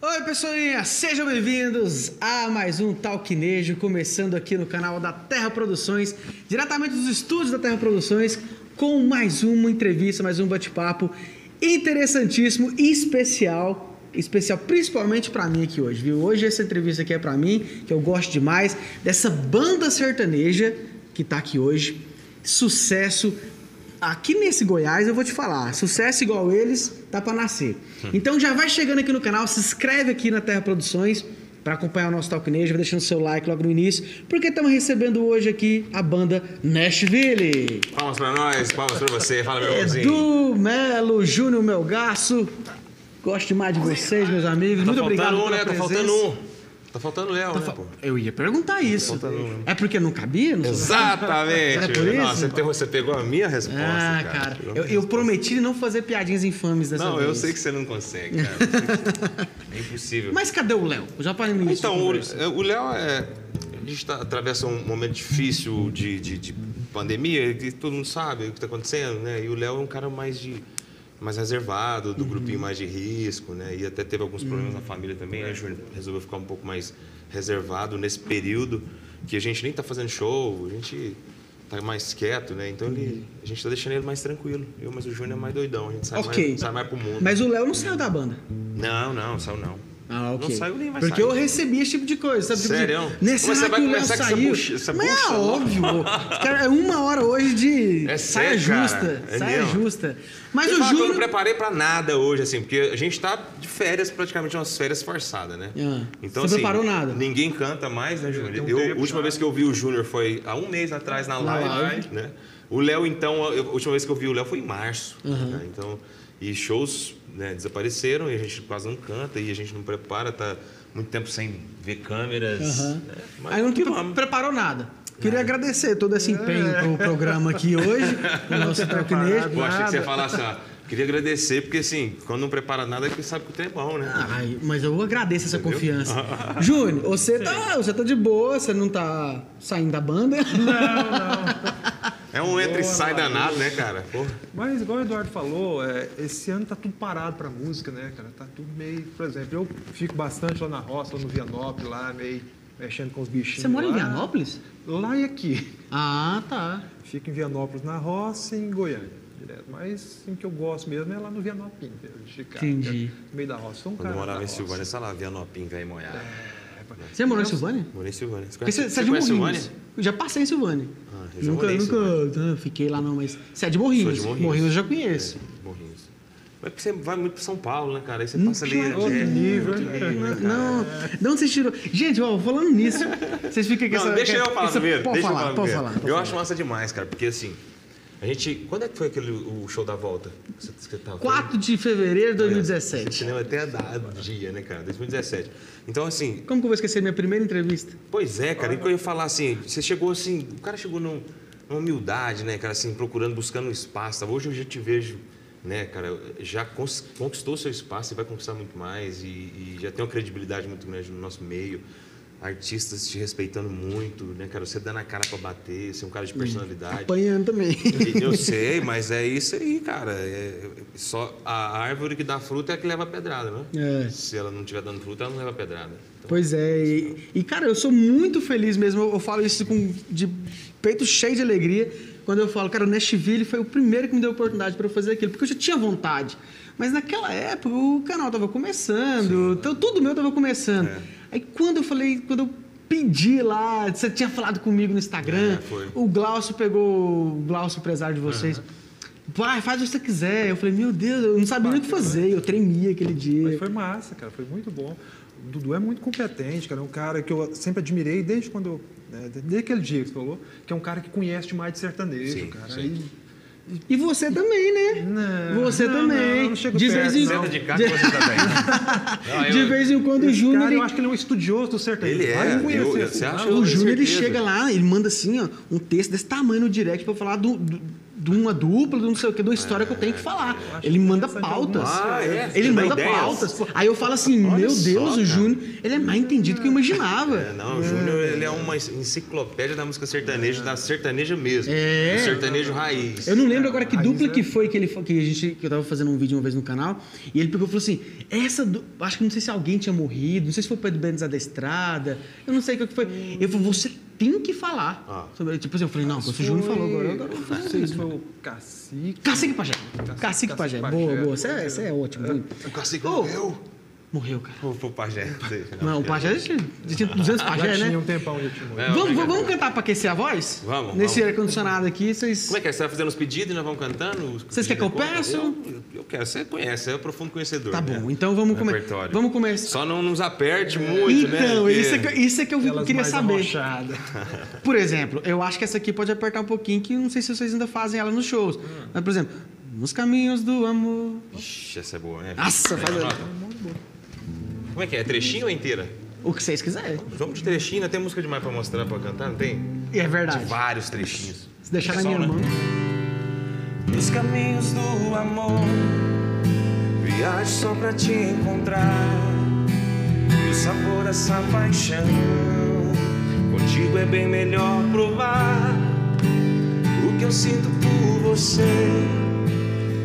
Oi, pessoinha, sejam bem-vindos a mais um Talquinejo, começando aqui no canal da Terra Produções, diretamente dos estúdios da Terra Produções, com mais uma entrevista, mais um bate-papo interessantíssimo e especial, especial principalmente para mim aqui hoje, viu? Hoje essa entrevista aqui é para mim, que eu gosto demais dessa banda sertaneja que tá aqui hoje, sucesso Aqui nesse Goiás, eu vou te falar, sucesso igual eles, tá para nascer. Então já vai chegando aqui no canal, se inscreve aqui na Terra Produções para acompanhar o nosso Talknejo, vai deixando seu like logo no início, porque estamos recebendo hoje aqui a banda Nashville. Palmas pra nós, palmas pra você. Fala, meu irmãozinho. Edu, Melo, Júnior Melgaço, gosto demais de vocês, meus amigos. Tá Muito obrigado um, pela né? Tá presença. faltando um. Tá faltando o Léo, Tá né, pô? Eu ia perguntar isso. faltando um. É porque não cabia? Não. Exatamente. É. Não, isso? você, pegou, você pegou a minha resposta, Ah, cara. cara, eu, eu resposta. prometi não fazer piadinhas infames dessa Não, vez. eu sei que você não consegue, cara. É impossível. Mas cadê o Léo? Já parei no início. da Então, o, o Léo é. A gente tá, atravessa um momento difícil de, de, de pandemia, que todo mundo sabe o que está acontecendo, né? E o Léo é um cara mais de mais reservado, do grupinho mais de risco, né? E até teve alguns problemas na família também, o Júnior resolveu ficar um pouco mais reservado nesse período que a gente nem tá fazendo show, a gente tá mais quieto, né? Então ele, a gente tá deixando ele mais tranquilo. Eu, mas o Júnior é mais doidão, a gente sai, Ok. mais, sai mais pro mundo. Mas o Léo não saiu da banda. Não, não, saiu não. Ah, ok. Não saiu nem vai Porque sair. eu recebi esse tipo de coisa, sabe? Tipo de- Sério? Nesse você vai começar com essa bucha- essa Mas é louca? óbvio. Cara, é uma hora hoje de É saia sério, justa. É saia mesmo? justa. Mas eu o falo que eu não Júnior... preparei pra nada hoje, assim, porque a gente tá de férias, praticamente umas férias forçadas, né? Ah, Então, você assim, preparou nada? Ninguém canta mais, né, Júnior? tem um Eu, a última vez que eu vi o Júnior foi há um mês atrás na live, live. né? O Léo, então, eu- a última vez que eu vi o Léo foi em março. né? Então, e shows né, desapareceram e a gente quase não canta e a gente não prepara, tá muito tempo sem ver câmeras. Aham. né? Mas Aí não vamos. preparou nada. Queria agradecer todo esse empenho pro programa aqui hoje, no nosso Talknejo. Pô, achei que você ia falar assim, ó. Queria agradecer, porque assim, quando não prepara nada, é que sabe que o trem é bom, né? Ai, mas eu agradeço essa confiança. Júnior, você tá, você tá de boa, você não tá saindo da banda? É um entra e sai danado, né, cara? Porra. Mas igual o Eduardo falou, é, esse ano tá tudo parado pra música, né, cara? Tá tudo meio, por exemplo, eu fico bastante lá na roça, lá no Vianópolis, lá meio mexendo com os bichinhos. Você mora em lá. Vianópolis? Lá e aqui. Ah, tá. Fico em Vianópolis na roça e em Goiânia. Direto. Mas assim, o que eu gosto mesmo é lá no Vianópolis, mesmo, de ficar, Entendi. é no meio da roça. Um Quando cara eu morava em. Silvânia, sei lá, Vianopim, velho molhado. Você morou em Silvânia? Morei em Silvânia. Você conhece, você, você é de Morrinhos. Silvânia? Eu já passei em Silvânia. Ah, eu nunca, nunca não, fiquei lá não, mas você é de Morrinhos. Sou de Morrinhos eu já conheço. É, Morrinhos. Mas porque você vai muito pra São Paulo, né, cara? Aí você passa ali. é, Outro nível, né? Não, não, vocês tirou? Gente, ó, falando nisso, vocês ficam com Não, essa... deixa eu falar essa- primeiro. Pode deixa falar, eu pode falar. pode Eu falar. acho massa demais, cara, porque assim, a gente. Quando é que foi aquele o show da volta? Você, você tava, 4 de fevereiro de Você 2017. lembra até a data, dia, né, cara? 2017. Então, assim, Como que eu vou esquecer minha primeira entrevista? Pois é, cara. E que eu ia falar assim, você chegou assim, o cara chegou num- numa humildade, né, cara, assim, procurando, buscando um espaço. tá? Hoje eu já te vejo, né, cara, já conquistou seu espaço e vai conquistar muito mais e, e já tem uma credibilidade muito grande no nosso meio. Artistas te respeitando muito, né, cara? Você dando a cara pra bater, você é um cara de personalidade. Apanhando também. Eu sei, mas é isso aí, cara. É- só a árvore que dá fruta é a que leva a pedrada, né? É. Se ela não estiver dando fruta, ela não leva pedrada. Então, Pois é, e, e, cara, eu sou muito feliz mesmo. Eu, eu falo isso com de peito cheio de alegria quando eu falo, cara, o Nashville foi o primeiro que me deu a oportunidade para eu fazer aquilo, porque eu já tinha vontade. Mas naquela época o canal tava começando, então, tudo meu tava começando. É. Aí quando eu falei, quando eu pedi lá, você tinha falado comigo no Instagram, É, o Glaucio pegou, o Glaucio, empresário de vocês. Vai, faz o que você quiser. Eu falei, meu Deus, eu não sabia nem o que fazer. Eu tremia aquele dia. Mas foi massa, cara, foi muito bom. O Dudu é muito competente, cara, é um cara que eu sempre admirei desde quando né, desde aquele dia que você falou, que é um cara que conhece demais de sertanejo, Sim, cara. sim. Aí- E você também, né? Não, você não, também. não, não chego de perto, vez em não. Senta de cá que você tá de vez em quando o Júnior. cara, ele- eu acho que ele é um estudioso do sertanejo. Ele é, Vai conhecer eu- eu- você acha? O Júnior ele chega lá, ele manda assim, ó, um texto desse tamanho no direct pra falar do, do, de uma dupla, de não sei o que, de uma história que eu tenho que falar. acho Ele manda pautas. Ah, é? Ele manda ideias? pautas. Aí eu falo assim, Olha meu só, Deus, cara. o Júnior, ele é mais entendido que eu imaginava. É, não, o Júnior ele é uma enciclopédia da música sertaneja, da sertaneja mesmo. É. Do sertanejo raiz. Eu não lembro agora que Raiz, dupla né? que foi que ele que a gente que eu tava fazendo um vídeo uma vez no canal e ele pegou e falou assim: "Essa du- acho que não sei se alguém tinha morrido, não sei se foi Pedro Benz da Estrada, eu não sei o que foi". Ele falou: "Você tem que falar". Ah. Sobre, tipo assim, eu falei: "Não, se o Júnior falou agora, agora eu vou Não fazer sei isso". foi o Cacique. Cacique Pajé. Cacique Cacique Pajé. Pajé. Boa, boa. Você é, é ótimo. Júnior. O cacique Ô, morreu. Morreu, cara. Pô, pô, pajé. Não, o Pajé já tinha, já tinha 200 Já Pajé, tinha né? um tempão, já tinha muito. É, Vamos, obrigado. vamos cantar pra aquecer a voz? Vamos, Nesse vamos. ar-condicionado aqui, vocês. Como é que é? Você vai fazendo os pedidos e nós vamos cantando? Vocês querem que eu peço? Eu, eu quero. Você conhece, é o profundo conhecedor. Tá né? bom, então vamos, come... Repertório. vamos começar. Só não nos aperte muito, né? Então, Porque- isso, é que, isso é que eu Aquelas queria mais saber. Por exemplo, eu acho que essa aqui pode apertar um pouquinho, que não sei se vocês ainda fazem ela nos shows. Hum. Mas, por exemplo, nos caminhos do amor. Ixi, essa é boa, né? Nossa, faz Anota. Como é que é? É trechinho ou inteira? o que vocês quiserem. Vamos de trechinho, né? tem música demais pra mostrar, pra cantar, não tem? E é verdade. Vários trechinhos. Se deixar na Só, minha né? mão. Nos caminhos do amor, viajo só pra te encontrar. E o sabor dessa paixão, contigo é bem melhor provar. O que eu sinto por você,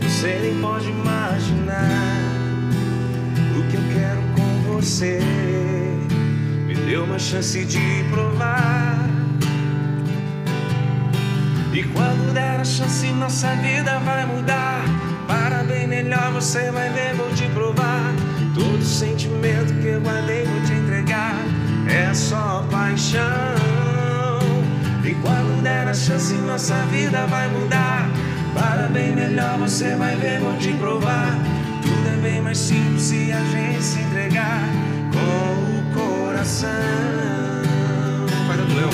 você nem pode imaginar. O que eu quero você, me deu uma chance de provar. E quando der a chance, nossa vida vai mudar. Para bem melhor, você vai ver, vou te provar. Todo sentimento que eu guardei, vou te entregar. É só paixão. E quando der a chance, nossa vida vai mudar. Para bem melhor, você vai ver, vou te provar. Bem mais simples se a gente se entregar com o coração. Faz a do Léo.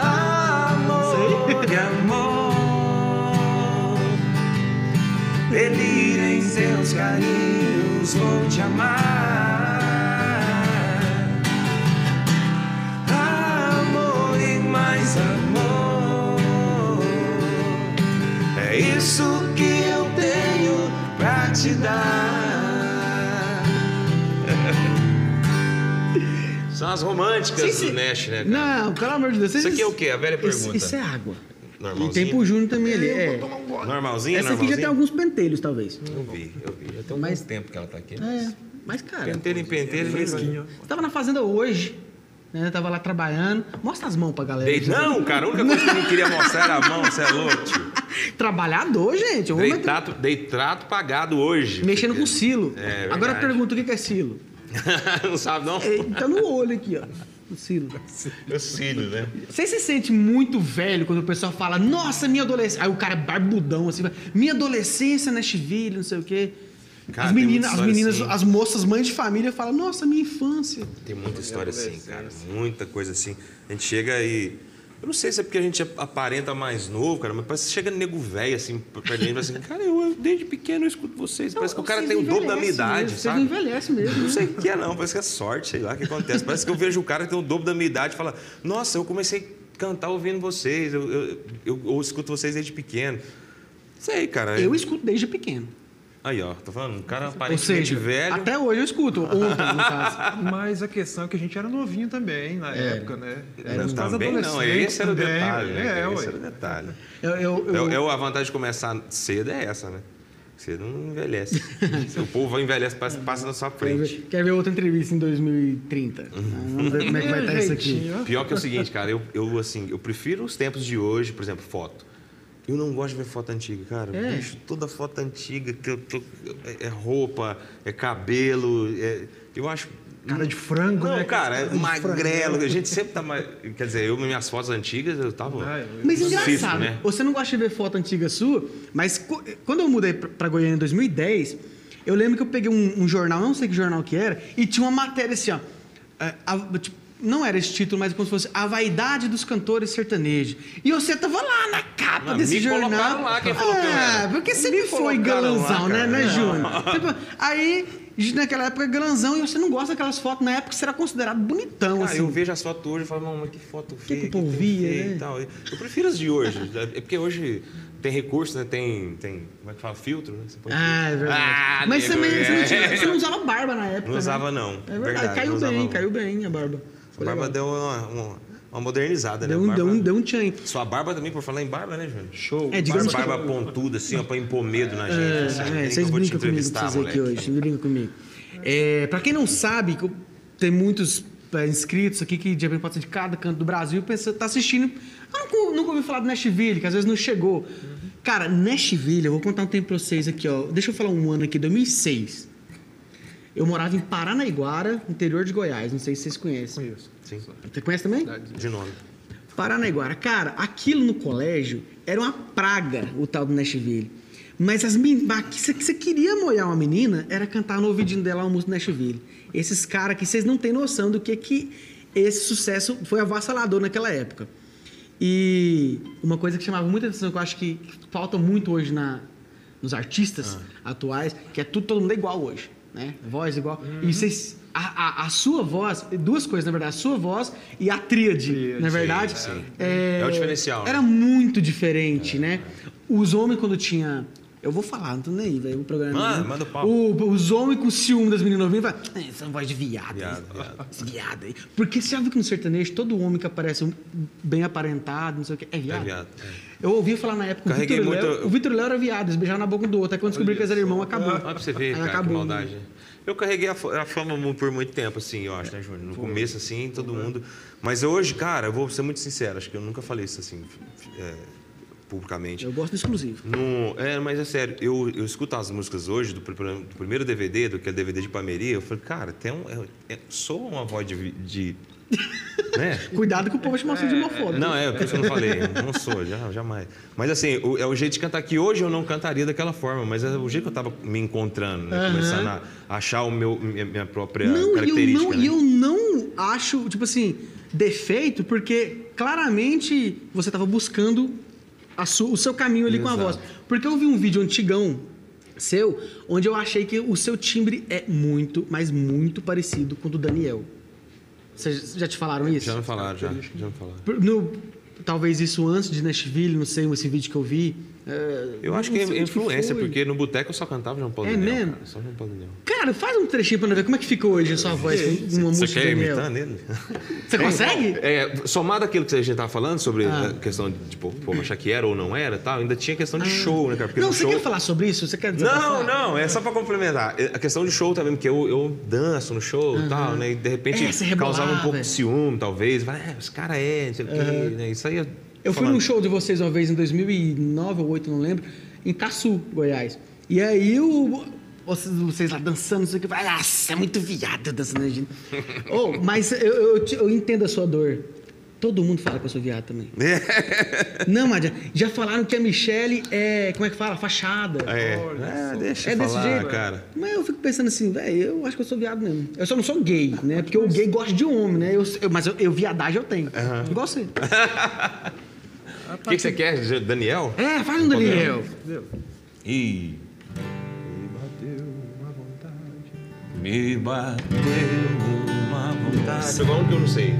Amor de amor, delira em seus carinhos, vou te amar. São as românticas Sim, sim. do Nash, né, cara? Não, pelo amor de Deus. Isso aqui é o quê? A velha pergunta. isso é água. E Normalzinho? tem pro Júnior também ali. É. Normalzinho, Essa aqui já tem alguns pentelhos, talvez. Eu vi, eu vi. Já tem um bom tempo que ela tá aqui. É, mas cara. Penteiro em penteiro, Fresquinho. Você tava na fazenda hoje, né? Tava lá trabalhando. Mostra as mãos pra galera. Dei... Não, cara, a única coisa que eu não queria mostrar era a mão, você é louco, tio. Trabalhador, gente. Eu Dei meter- trato, dei trato pagado hoje. Mexendo com silo. É. Agora pergunta o que é silo. não sabe, não? É, tá no olho aqui, ó. O silo. Eu cílio, né? Você se sente muito velho quando o pessoal fala, nossa, minha adolescência. Aí o cara é barbudão, assim, minha adolescência, Nashville, não sei o quê. Cara, as meninas, as, meninas assim. as moças, mães de família, falam, nossa, minha infância. Tem muita história assim, cara. Muita coisa assim. A gente chega e. Eu não sei se é porque a gente aparenta mais novo, cara, mas parece que chega nego velho, assim, da gente, e fala assim, cara, eu, eu desde pequeno eu escuto vocês. Parece que o cara tem o dobro da minha idade, mesmo, sabe? Vocês envelhecem mesmo. Não né? sei o que é, não. Parece que é sorte, sei lá o que acontece. Parece que eu vejo o cara que tem o dobro da minha idade e fala: Nossa, eu comecei a cantar ouvindo vocês, eu, eu, eu, eu escuto vocês desde pequeno. Sei, cara. Eu escuto desde pequeno. Aí, ó, tô falando, um cara aparentemente seja, velho. até hoje eu escuto. Ontem, no caso. Mas a questão é que a gente era novinho também na É. época, né? Não, Éramos quase também não, adolescentes esse era o também, detalhe. né? É, esse ué. era o detalhe. Eu, eu, eu- Eu, eu- a vantagem de começar cedo é essa, né? Você não envelhece. o povo envelhece, passa, passa na sua quer, frente. ver, quer ver outra entrevista em 2030? Vamos ver como é que vai estar isso aqui. Pior que é o seguinte, cara, eu, eu assim, eu prefiro os tempos de hoje, por exemplo, foto. Eu não gosto de ver foto antiga, cara. É. Bicho, toda foto antiga, que eu tô- é, é roupa, é cabelo, é- eu acho. Cara de frango, não, né? cara, é magrelo. A gente sempre tá mais. Quer dizer, eu, minhas fotos antigas, eu tava. Ah, eu- Mas Difícil, engraçado, né? você não gosta de ver foto antiga sua, mas quando eu mudei pra- pra Goiânia em 2010, eu lembro que eu peguei um, um jornal, não sei que jornal que era, e tinha uma matéria assim, ó. é, a- tipo, Não era esse título, mas como se fosse A Vaidade dos Cantores Sertanejos. E você tava lá na capa Não, desse me jornal. lá, quem falou que eu É, porque sempre Me foi galãozão, né, né. Júnior? Tipo, aí, naquela época, galãozão, e você não gosta daquelas fotos. Na época, você era considerado bonitão, Cara, assim. eu vejo as fotos hoje e falo, mas que foto feia. que o povo via, né? e tal. Eu prefiro as de hoje. É porque hoje tem recurso, né? Tem, tem como é que fala? Filtro, né? Ah, é verdade. Ah, Mas nego, também você, não é. tinha- você não usava barba na época. Não né? usava, não. É verdade, Verdade, caiu bem, caiu bem a barba. A Ficou barba legal. deu uma, uma, uma modernizada, Deu né? um, Barba- deu um, deu um tchan. Sua barba também, por falar em barba, né, Júnior? Show. É, digamos Barba, que- barba pontuda, assim, ó, pra impor medo na gente. É, assim, é, nem que vocês eu vou te brincam comigo vocês aqui hoje. Vocês brincam comigo. É, pra quem não sabe, tem muitos é, inscritos aqui que de repente pode ser de cada canto do Brasil e pensa, tá assistindo. Eu nunca, nunca ouvi falar do Nashville, que às vezes não chegou. Cara, Nashville, eu vou contar um tempo pra vocês aqui, ó. Deixa eu falar um ano aqui, 2006. Eu morava em Paranaiguara, interior de Goiás. Não sei se vocês conhecem. Conheço. Sim, Você conhece também? de nome. Paranaiguara. Cara, aquilo no colégio era uma praga, o tal do Nashville. Mas as meninas. Se você queria molhar uma menina, era cantar no ouvidinho dela uma música do Nashville. Esses caras que vocês não têm noção do que que esse sucesso foi avassalador naquela época. E uma coisa que chamava muita atenção, que eu acho que falta muito hoje na, nos artistas atuais, que é tudo, todo mundo é igual hoje, né? Voz igual. E vocês... A, a, a sua voz, duas coisas, na verdade, a sua voz e a tríade, Tríade, na verdade. É, É o diferencial, né? Era muito diferente, né? Os homens, quando tinha. Eu vou falar, não tô nem aí, velho. O programa. Manda, né? manda o pau. O- os homens com ciúme das meninas novinhas falam. "É, Essa voz de viado. Viado, viado." Aí. Porque você já viu que no sertanejo, todo homem que aparece bem aparentado, não sei o quê, é viado. É viado, Eu ouvi falar na época que o Vitor Léo. muito- O Vitor Léo era viado, eles beijavam na boca um do outro. Aí quando descobriu que eles eram irmãos, acabou. Olha pra você ver, cara, que acabou. maldade. Eu carreguei a, fa- a fama por muito tempo, assim, eu acho, né, Júnior? No começo, assim, todo mundo. Mas hoje, cara, eu vou ser muito sincero, acho que eu nunca falei isso assim, é, publicamente. Eu gosto do exclusivo. No, é, mas é sério, eu, eu escuto as músicas hoje do, do primeiro DVD, do que é DVD de Palmeiria, eu falei, cara, tem um, é, é, sou uma voz de. de né? Cuidado que o povo chamar você de homofóbico. Não, é, por isso eu não falei, não sou, já, jamais. Mas assim, o- é o jeito de cantar que hoje eu não cantaria daquela forma, mas é o jeito que eu tava me encontrando, né? Aham. Começando a achar o meu, minha, minha própria Não, e eu característica. não, né? e eu não acho, tipo assim, defeito, porque claramente você estava buscando a su- o seu caminho ali com a voz. Exato. Porque eu vi um vídeo antigão seu, onde eu achei que o seu timbre é muito, mas muito parecido com o do Daniel. Vocês já te falaram isso? Já me falaram, já, já me falaram. No, talvez isso antes de Nashville, não sei, esse vídeo que eu vi. É, Eu acho que é influência, foi. porque no boteco eu só cantava João Paulo É Daniel. mesmo? Cara, só João Paulo Daniel. Cara, faz um trechinho pra nós ver como é que ficou hoje a sua voz com uma Você quer Daniel. imitar nele? Você consegue? É, somado àquilo que a gente tava falando sobre Ah. a questão de tipo, povo achar que era ou não era tal, ainda tinha questão de show, né, cara? Porque não, você show... quer falar sobre isso? Você quer Não, não, é só pra complementar. A questão de show também, porque eu, eu danço no show e tal, né? E de repente É, rebolava. causava um pouco de ciúme, talvez. Fala, é, esse cara é, não sei o quê, né? Isso aí. Eu fui falando. num show de vocês uma vez em 2009 ou 2008, não lembro, em Caçu, Goiás. E aí o, vocês, vocês lá dançando, não sei o que, nossa, é muito viado dançando. gente." oh, mas eu, eu, eu entendo a sua dor. Todo mundo fala que eu sou viado também. Não, Madia, já falaram que a Michelle é, como é que fala? Fachada. É, é, deixa É desse falar, jeito? cara. Mas eu fico pensando assim, velho, eu acho que eu sou viado mesmo. Eu só não sou gay, né? Porque o gay gosta de homem, né? Eu, eu- mas eu, eu viadagem eu tenho. Igual você. O que, que você quer, Daniel? É, faz um Daniel. Ih. Me bateu uma vontade. Pegou um que eu não sei.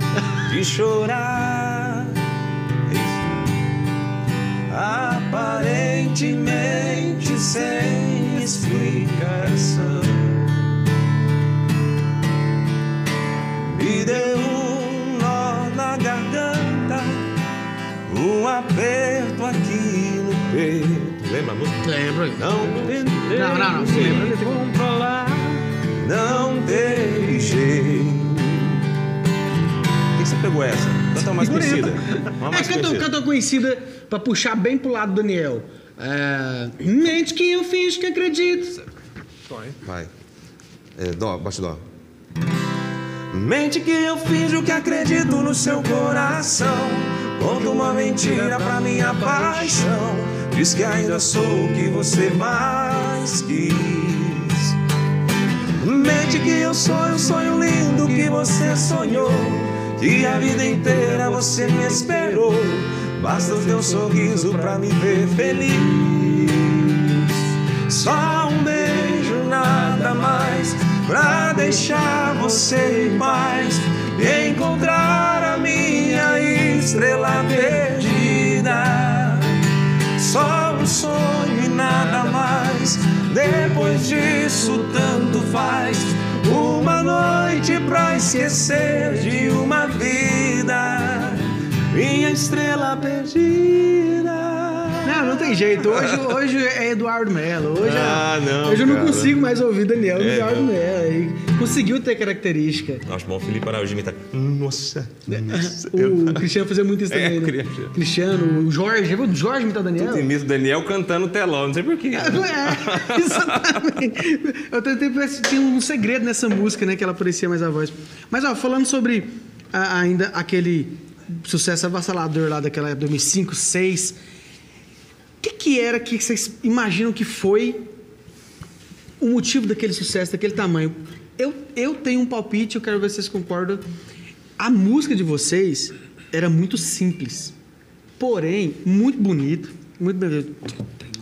de chorar. Aparentemente sem explicação. Me deu um aperto aqui no peito. Lembra a música? Lembro. Não. Não, não, não. Você lembra? Não teve jeito. Por que que você pegou essa? Canta mais conhecida. Uma É, mais canta, conhecida. canta conhecida pra puxar bem pro lado do Daniel. É, mente que eu fiz que acredito. Hein? Vai. É, dó, baixa dó. Mente que eu finjo que acredito no seu coração. Conto uma mentira pra minha paixão. Diz que ainda sou o que você mais quis. Mente que eu sonho, um sonho lindo que você sonhou. que a vida inteira você me esperou. Basta o teu sorriso pra me ver feliz. Só um beijo, nada mais, pra deixar você em paz e encontrar Só um sonho e nada mais. Depois disso, tanto faz. Uma noite pra esquecer de uma vida. Minha estrela perdida. Não, não tem jeito. Hoje, hoje é Eduardo Mello. Hoje, Ah, não, hoje eu não cara. consigo mais ouvir Daniel É, Eduardo. Mello. Conseguiu ter característica. Acho bom o Felipe Araújo imitar. Nossa, nossa. O Cristiano fazia muito isso É, também. né? Cristiano. O Jorge. Já viu o Jorge imitar o Daniel? Tudo imita o Daniel cantando telão, não sei porquê. É, exatamente. Eu tentei tinha um segredo nessa música, né? Que ela parecia mais a voz. Mas, ó, falando sobre a- ainda aquele sucesso avassalador lá daquela época, 2005, 2006. O que, que era que vocês imaginam que foi o motivo daquele sucesso, daquele tamanho? Eu, eu tenho um palpite, eu quero ver se vocês concordam. A música de vocês era muito simples, porém, muito bonito. Muito bonito.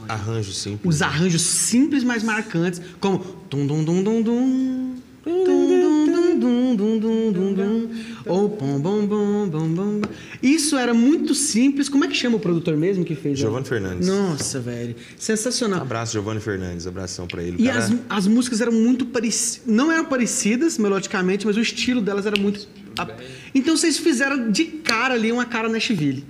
Arranjo simples. Os arranjos simples, mas marcantes, como tum dum dum dum dum, tum dum dum dum dum dum dum dum, ou bom bom bom bom bom. Isso era muito simples. Como é que chama o produtor mesmo que fez? Giovanni Fernandes. Nossa, velho, sensacional. Abraço, Giovanni Fernandes. Abração pra ele. E cara- as, as músicas eram muito parecidas. Não eram parecidas melodicamente, mas o estilo delas era muito. Então vocês fizeram de cara ali uma cara Nashville.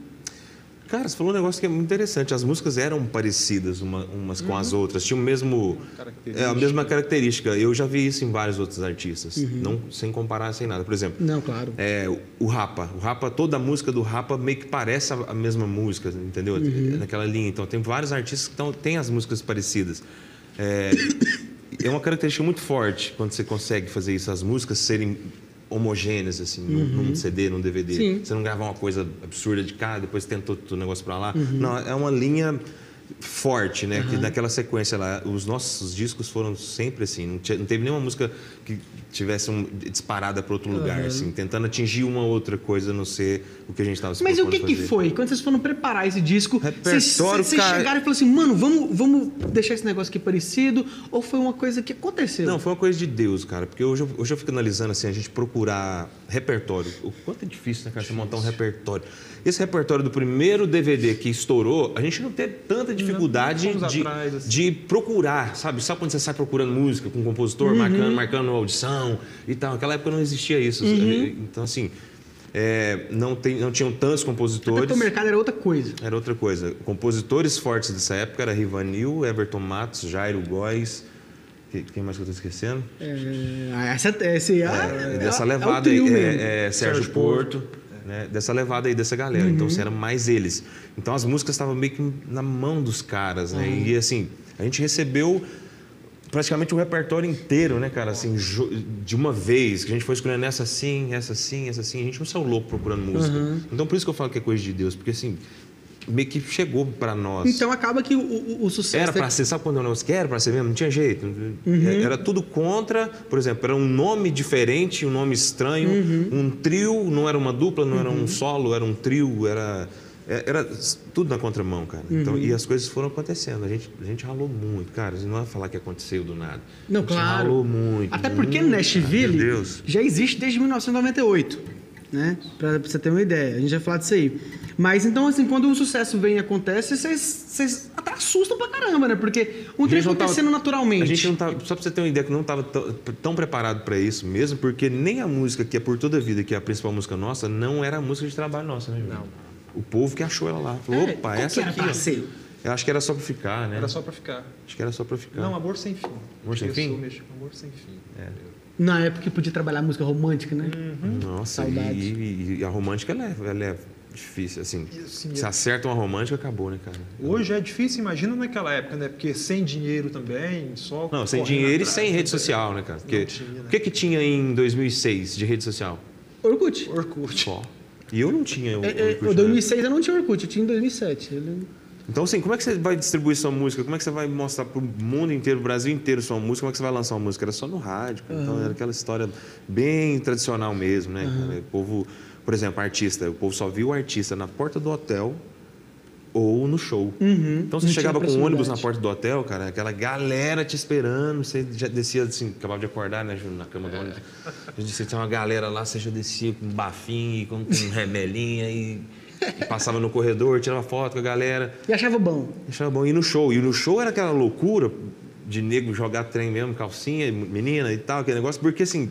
Cara, você falou um negócio que é muito interessante. As músicas eram parecidas uma- umas com Uhum. as outras. Tinham o mesmo... É, a mesma característica. Eu já vi isso em vários outros artistas. Uhum. Não, sem comparar, sem nada. Por exemplo, Não, claro. É, o Rapa. O Rapa, toda a música do Rapa meio que parece a, a mesma música, entendeu? Uhum. Naquela linha. Então, tem vários artistas que tão, têm as músicas parecidas. É, é uma característica muito forte quando você consegue fazer isso, as músicas serem homogêneas, assim, num, num CD, num DVD. Uhum. Sim. Você não gravar uma coisa absurda de cá, depois tentou o negócio pra lá. Uhum. Não, é uma linha forte, né? Que naquela sequência lá, os nossos discos foram sempre assim. Não, tinha- não teve nenhuma música que tivesse um, disparada para outro lugar, assim, tentando atingir uma outra coisa, a não ser o que a gente estava Mas o que, que foi? Quando vocês foram preparar esse disco, vocês, cara. chegaram e falaram assim, mano, vamos, vamos deixar esse negócio aqui parecido? Ou foi uma coisa que aconteceu? Não, foi uma coisa de Deus, cara. Porque hoje, eu- hoje eu fico analisando assim, a gente procurar repertório. O quanto é difícil, né, cara, você montar um repertório. Esse repertório do primeiro DVD que estourou, a gente não teve tanta dificuldade fomos de, atrás, assim. de procurar, sabe? Sabe quando você sai procurando música com um compositor, Uhum. marcando, marcando audição e tal? Naquela época não existia isso. Uhum. Então, assim, é, não, tem, não tinham tantos Até compositores. porque o mercado era outra coisa. Era outra coisa. Compositores fortes dessa época era Rivanil, Everton Matos, Jairo Góes. que- Quem mais que eu estou esquecendo? É, essa, esse, É, é- dessa é o levada aí, é, é Sérgio, Sérgio Porto, né? dessa levada aí dessa galera. Então, Uhum. assim, eram mais eles. Então, as músicas estavam meio que na mão dos caras, né? Uhum. E, assim, a gente recebeu praticamente o repertório inteiro, né, cara? Assim, de uma vez, que a gente foi escolhendo essa sim, essa sim, essa sim. A gente não saiu louco procurando música. Uhum. Então, por isso que eu falo que é coisa de Deus. Porque, assim, meio que chegou para nós. Então acaba que o, o, o sucesso... Era pra ser, sabe quando é negócio que era pra ser mesmo? Não tinha jeito. Era tudo contra, por exemplo, era um nome diferente, um nome estranho, um trio, não era uma dupla, não era um solo, era um trio, era. É- Era tudo na contramão, cara. Então, e as coisas foram acontecendo. A gente, a gente ralou muito, cara. Não vai falar que aconteceu do nada. Não, a gente claro. ralou muito. Até porque muito, Nashville Deus. já existe desde 1998, né? Pra você ter uma ideia. A gente vai falar disso aí. Mas então, assim, quando o sucesso vem e acontece, vocês, vocês até assustam pra caramba, né? Porque um trem não tava- acontecendo naturalmente. A gente não tava, só pra você ter uma ideia que não estava tão, preparado para isso mesmo, porque nem a música que é por toda a vida, que é a principal música nossa, não era a música de trabalho nossa, né? Não. O povo que achou ela lá. Falou, É, opa, essa aqui. pra ó." ser? Eu acho que era só pra ficar, né? Era só pra ficar. Acho que era só pra ficar. Não, amor sem fim. Amor sem Eu fim? mexer amor sem fim. Na época que podia trabalhar música romântica, né? Nossa, Saudades. e, e- e a romântica ela é, ela é difícil, assim. E, assim, se é- acerta uma romântica, acabou, né, cara? Hoje é difícil, imagina naquela época, né? Porque sem dinheiro também, só. Não, sem dinheiro e atrás, sem né? rede social, né, cara? Porque, tinha, né? O que que tinha em 2006 de rede social? Orkut. Orkut. Só. E eu não tinha o É, é, Orkut, o né? 2006 eu não tinha Orkut, eu tinha em 2007. Ele- Então, assim, como é que você vai distribuir sua música? Como é que você vai mostrar pro mundo inteiro, o Brasil inteiro, sua música? Como é que você vai lançar uma música? Era só no rádio. cara. Então, era aquela história bem tradicional mesmo, né? cara? O povo... por exemplo, artista, o povo só viu o artista na porta do hotel ou no show. Então você Não chegava com o ônibus na porta do hotel, cara, aquela galera te esperando, você já descia assim, acabava de acordar, né, na cama do ônibus. Já descia, tinha uma galera lá, você já descia com um bafinho, com, com remelinha e, e passava no corredor, tirava foto com a galera. E achava bom. Achava bom ir no show. E no show era aquela loucura de nego jogar trem mesmo, calcinha, menina e tal, aquele negócio, porque assim,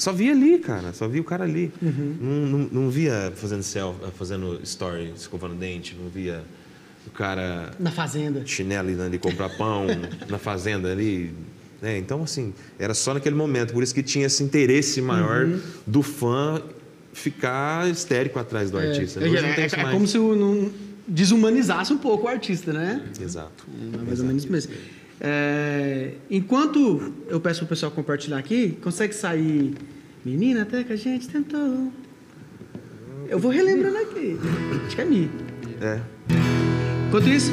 só via ali, cara, só via o cara ali. Não, não, não via fazendo selfie, fazendo story, escovando dente, não via o cara Na fazenda. chinelo indo ali comprar pão na fazenda ali. Né? Então, assim, era só naquele momento. Por isso que tinha esse interesse maior do fã ficar histérico atrás do artista. É, Hoje é, não tem é- é mais. como se o- não desumanizasse um pouco o artista, né? Exato. É mais ou menos mesmo. É, enquanto eu peço pro pessoal compartilhar aqui, consegue sair. Menina, até que a gente tentou. Eu vou relembrando aqui. Acho que é Mi. É. Enquanto isso,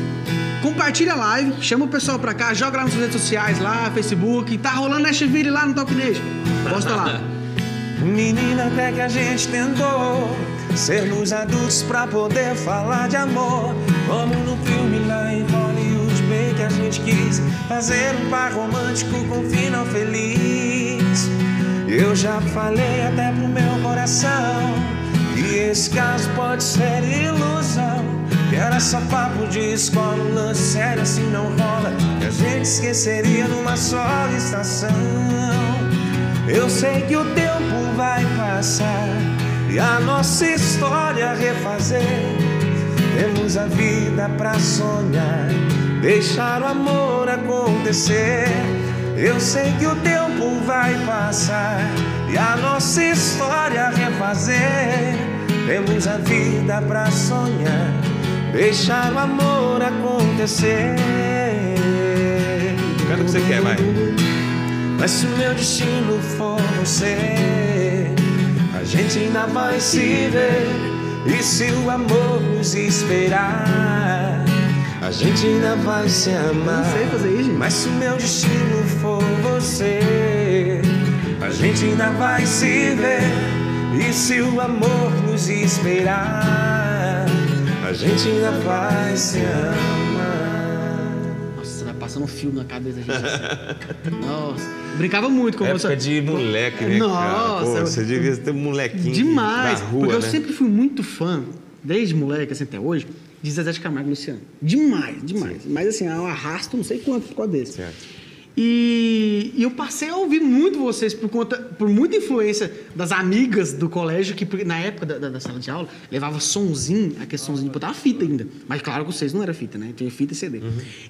compartilha a live, chama o pessoal pra cá, joga lá nas redes sociais, lá, Facebook. Tá rolando Nashville lá no Talk Nation. Posta lá. Menina, até que a gente tentou sermos adultos pra poder falar de amor. Como no filme lá em gente quis fazer um par romântico com final feliz. Eu já falei até pro meu coração que esse caso pode ser ilusão. Que era só papo de escola, um lance sério assim não rola. Que a gente esqueceria numa só estação. Eu sei que o tempo vai passar e a nossa história refazer. Temos a vida pra sonhar, deixar o amor acontecer. Eu sei que o tempo vai passar e a nossa história refazer. Temos a vida pra sonhar, deixar o amor acontecer. Canta o que você quer, vai. Mas se o meu destino for você, a gente ainda vai se ver. E se o amor nos esperar, a gente ainda vai se amar. Não sei fazer isso, gente. Mas se o meu destino for você, a gente ainda vai se ver. E se o amor nos esperar, a gente ainda vai se amar. Nossa, vai passando um filme na cabeça da gente. assim. Nossa. Brincava muito com você. Época de moleque, né, Nossa, cara? Pô, você devia ter um molequinho Demais. da rua, porque eu né? sempre fui muito fã, desde moleque, assim, até hoje, de Zezé de Camargo e Luciano. Demais, demais. Mas assim, eu arrasto não sei quanto por causa desse. Certo. E, e eu passei a ouvir muito vocês por conta, por muita influência das amigas do colégio, que na época da, da- da sala de aula, levava sonzinho, aquele sonzinho, botava fita ainda. Mas claro que vocês não era fita, né? Tinha fita e CD.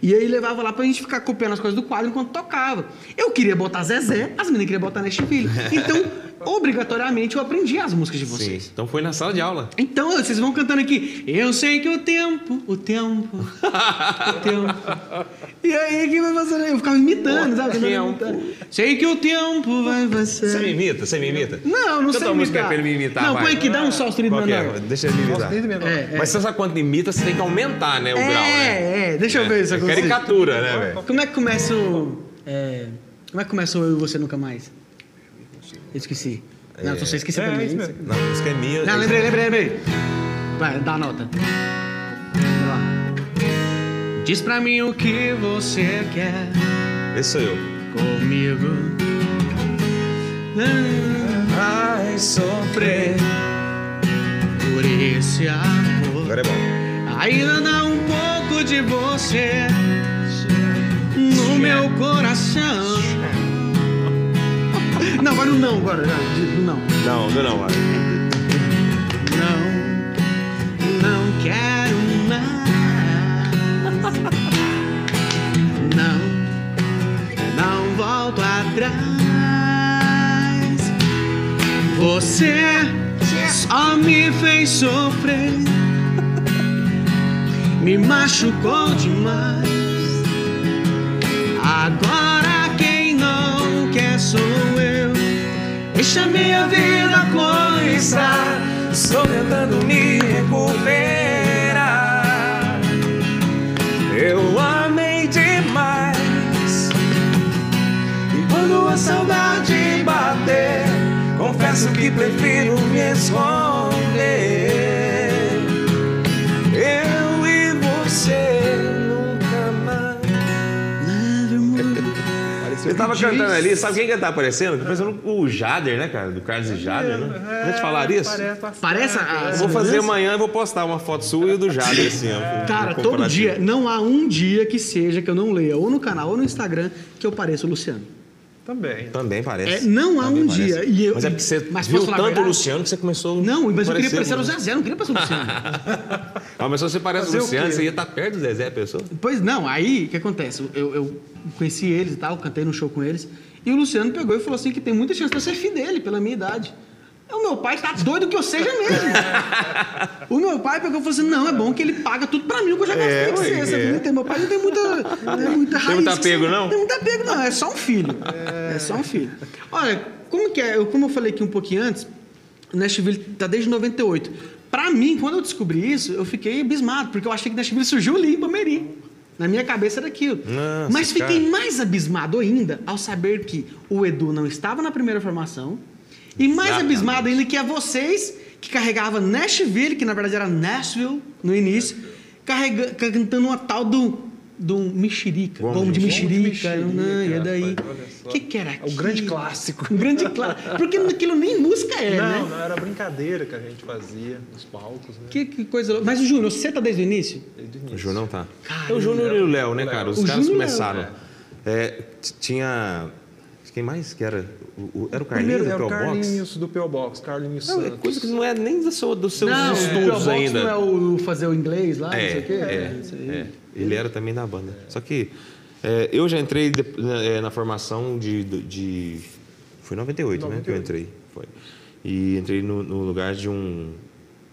E aí levava lá pra gente ficar copiando as coisas do quadro enquanto tocava. Eu queria botar Zezé, as meninas queriam botar Nashville. Então, obrigatoriamente, eu aprendi as músicas de Sim. vocês. Então foi na sala de aula. Então, vocês vão cantando aqui. Eu sei que o tempo, o tempo, o tempo. E aí, que vai fazendo? Eu ficava imitando, sabe? tempo. Imitando. Sei que o tempo vai Você me passar. imita? Você me imita? Não, não Canta sei uma música imitar. pra ele me imitar, Não, vai. põe aqui, dá um sol é? menor. Deixa ele me imitar. É, é. Mas você sabe quando imita, você tem que aumentar, né, o grau, né? É, é, deixa eu ver isso É aqui. caricatura, né, velho? Como é que começa o. é, como é que começa o Eu e Você Nunca Mais? Eu esqueci. Não, se você esqueceu É, também. isso mesmo. Não, a música é minha. Não, lembrei, lembrei, lembrei. Vai, dá a nota. Vai lá. Diz pra mim o que você quer Esse sou eu. comigo. Vai sofrer. Por esse amor. Agora é bom. Ainda dá um pouco de você no meu coração. Não, agora não, agora. Não. Não, não, não. vai. Não, não quero mais. Não, não volto atrás. Você só me fez sofrer, me machucou demais. Agora quem não quer sou eu. Deixa minha vida começar. Estou tentando me recuperar. Eu amei demais. E quando a saudade bater, confesso que prefiro me esconder. Tava Jesus. cantando ali, sabe quem que tá aparecendo? Tá parecendo o Jader, né, cara? Do Carlos e Jader, né? A gente falar isso? Parece. Parece a- Eu vou fazer amanhã e vou postar uma foto sua e do Jader, assim, ó. Cara, um todo dia, não há um dia que seja que eu não leia, ou no canal ou no Instagram, que eu pareça o Luciano. Também. Também parece. É, não há Também um parece. dia. E eu- mas é porque você mas viu tanto o? Luciano que você começou Não, mas eu queria parecer o Zezé, eu não queria parecer o Luciano. Ah, mas se você parece Fazer o Luciano, você ia estar perto do Zezé, a pessoa? Pois não, aí o que acontece? Eu, eu conheci eles e tal, cantei no show com eles. E o Luciano pegou e falou assim que tem muita chance de eu ser filho dele, pela minha idade. O meu pai tá doido que eu seja mesmo. o meu pai pegou e falou assim: não, é bom que ele paga tudo pra mim, que eu já gastei É, você. Você é. não tem- Meu pai não tem muita, tem muita raiz. muito que apego, você- não? Tem muito apego, não. É só um filho. É, só um filho. Olha, como que é? Eu, como eu falei aqui um pouquinho antes, Nashville tá desde 98. Pra mim, quando eu descobri isso, eu fiquei abismado, porque eu achei que Nashville surgiu ali em Palmeirim. Na minha cabeça era aquilo. Nossa, Mas fiquei cara. mais abismado ainda ao saber que o Edu não estava na primeira formação. E mais Exatamente. abismado ainda que é vocês que carregava Nashville, que na verdade era Nashville no início, carrega, cantando uma tal do, do mexerica. Gomo Gomo de de mexerica. não, e rapaz, daí? O que, que era É o aquilo? grande clássico. Um grande clássico. Porque aquilo nem música é, não, né? não, era brincadeira que a gente fazia nos palcos, né? Que, que coisa. Mas o Júnior, você tá desde o início? Desde o O início. Júnior não tá. Cara, é o Júnior e o Léo, né, cara? Os O caras Júnior e o começaram. É, t- tinha. Quem mais que era? O- o- era o Primeiro Carlinhos era do o P.O. Box? Carlinhos do P.O. Box, Carlinhos Não, é Santos. coisa que não é nem do seu- dos seus não, o estudos. Box ainda. não é o fazer o inglês lá, não sei É, o quê? é, isso aí. é. Ele era também da banda. Só que é, eu já entrei de- na, é, na formação de, de- Foi em 98, né? Que eu 98. entrei. Foi. E entrei no, no lugar de um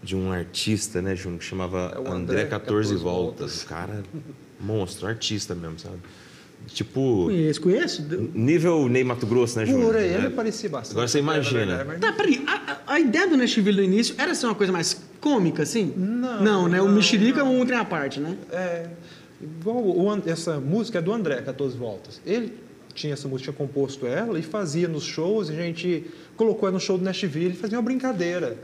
de um artista, né, Júnior, que chamava É o André, André 14, 14 voltas. Voltas. Cara, monstro, artista mesmo, sabe? Tipo, Conheço, conheço. nível Ney Mato Grosso, né, Júnior? Por aí, ele É. parecia bastante. Agora você imagina. Mas- Tá, peraí. A, a- ideia do Nashville no início era ser uma coisa mais cômica, assim? Não, Não, né? O não, mexerica é um trem à parte, né? É, igual o essa música é do André, 14 voltas. Ele tinha essa música, tinha composto ela e fazia nos shows, e a gente colocou ela no show do Nashville e fazia uma brincadeira.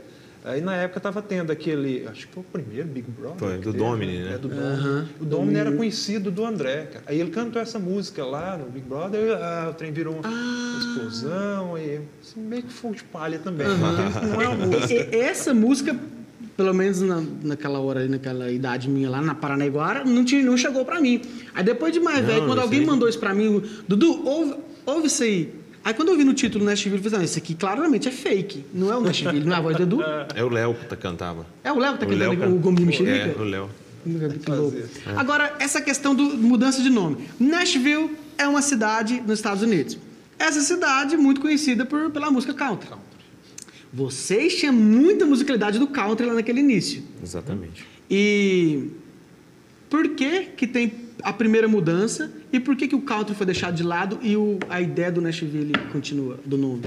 Aí na época tava tendo aquele, acho que foi o primeiro Big Brother. Foi, do teve, Domini, né? É, do Domini. O Domini era conhecido do André, cara. Aí ele cantou essa música lá no Big Brother, ah, o trem virou uma, uma explosão, e assim, meio que fogo de palha também. Não é uma música. E- essa música, pelo menos na, naquela hora, naquela idade minha lá na Paranaiguara, não, tinha, não chegou pra mim. Aí depois de mais Não, velho, quando alguém mandou isso pra mim, Dudu, ouve, ouve isso aí. Aí quando eu vi no título Nashville, eu falei, não, isso aqui claramente é fake. Não é o Nashville, não é a voz do Edu. É o Léo que tá- cantava. É o Léo que tá O cantando Léo o Gomes de É, Mexerica? o Léo. Agora, essa questão do mudança de nome. Nashville é uma cidade nos Estados Unidos. Essa cidade muito conhecida por, pela música country. Vocês tinham muita musicalidade do country lá naquele início. Exatamente. E por que que tem a primeira mudança e por que que o country foi deixado de lado e o- a ideia do Nashville continua, do nome?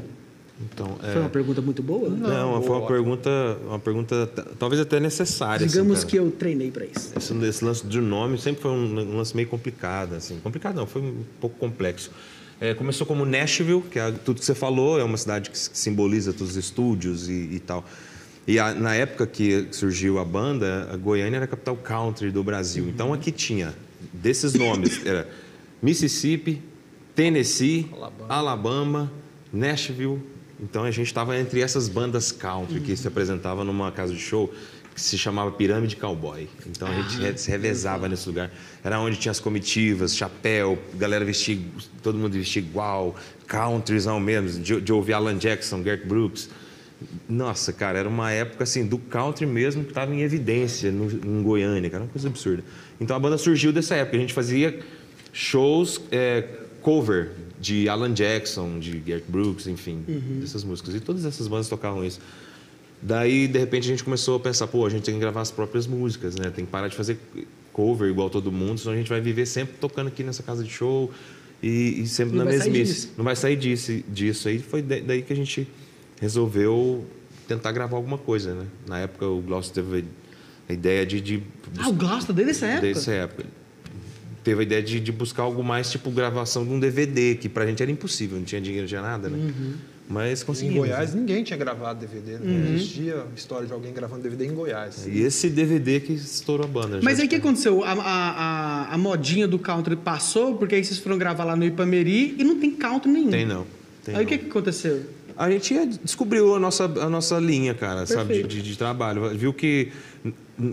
Então, é... Foi uma pergunta muito boa? Não, foi uma pergunta, uma pergunta talvez até necessária. Digamos assim, que eu treinei pra isso. Esse, esse lance de nome sempre foi um, um lance meio complicado, assim. Complicado não, foi um pouco complexo. É, começou como Nashville, que é tudo que você falou, é uma cidade que simboliza todos os estúdios e, e tal. E a- na época que surgiu a banda, a Goiânia era a capital country do Brasil. Então aqui tinha desses nomes, era Mississippi, Tennessee, Alabama. Alabama, Nashville. Então a gente estava entre essas bandas country que se apresentava numa casa de show que se chamava Pirâmide Cowboy. Então a gente re- se revezava nesse lugar. Era onde tinha as comitivas, chapéu, galera vestia, todo mundo vestia igual, countryzão mesmo, de, de ouvir Alan Jackson, Garth Brooks. Nossa, cara, era uma época assim do country mesmo que estava em evidência no, em Goiânia, cara, uma coisa absurda. Então a banda surgiu dessa época. A gente fazia shows é, cover de Alan Jackson, de Garth Brooks, enfim, dessas músicas. E todas essas bandas tocavam isso. Daí, de repente, a gente começou a pensar, pô, a gente tem que gravar as próprias músicas, né? Tem que parar de fazer cover igual todo mundo, senão a gente vai viver sempre tocando aqui nessa casa de show e, e sempre Não na mesmice. Não vai sair disso, disso. Aí foi da- daí que a gente resolveu tentar gravar alguma coisa, né? Na época, o Glaucio teve a ideia de... de Ah, o Gosta desde essa época? Desde essa época. teve a ideia de, de buscar algo mais tipo gravação de um DVD, que pra gente era impossível, não tinha dinheiro, não tinha nada, né? Mas Em conseguimos. Goiás ninguém tinha gravado DVD, né? Não existia história de alguém gravando DVD em Goiás. E esse DVD que estourou a banda. Mas aí o que aconteceu? A, a, a, a modinha do country passou, porque aí vocês foram gravar lá no Ipameri e não tem country nenhum. Tem não. Tem aí o não. que, que aconteceu? A gente é- descobriu a nossa, a nossa linha, cara, sabe, Perfeito. de, de trabalho. Viu que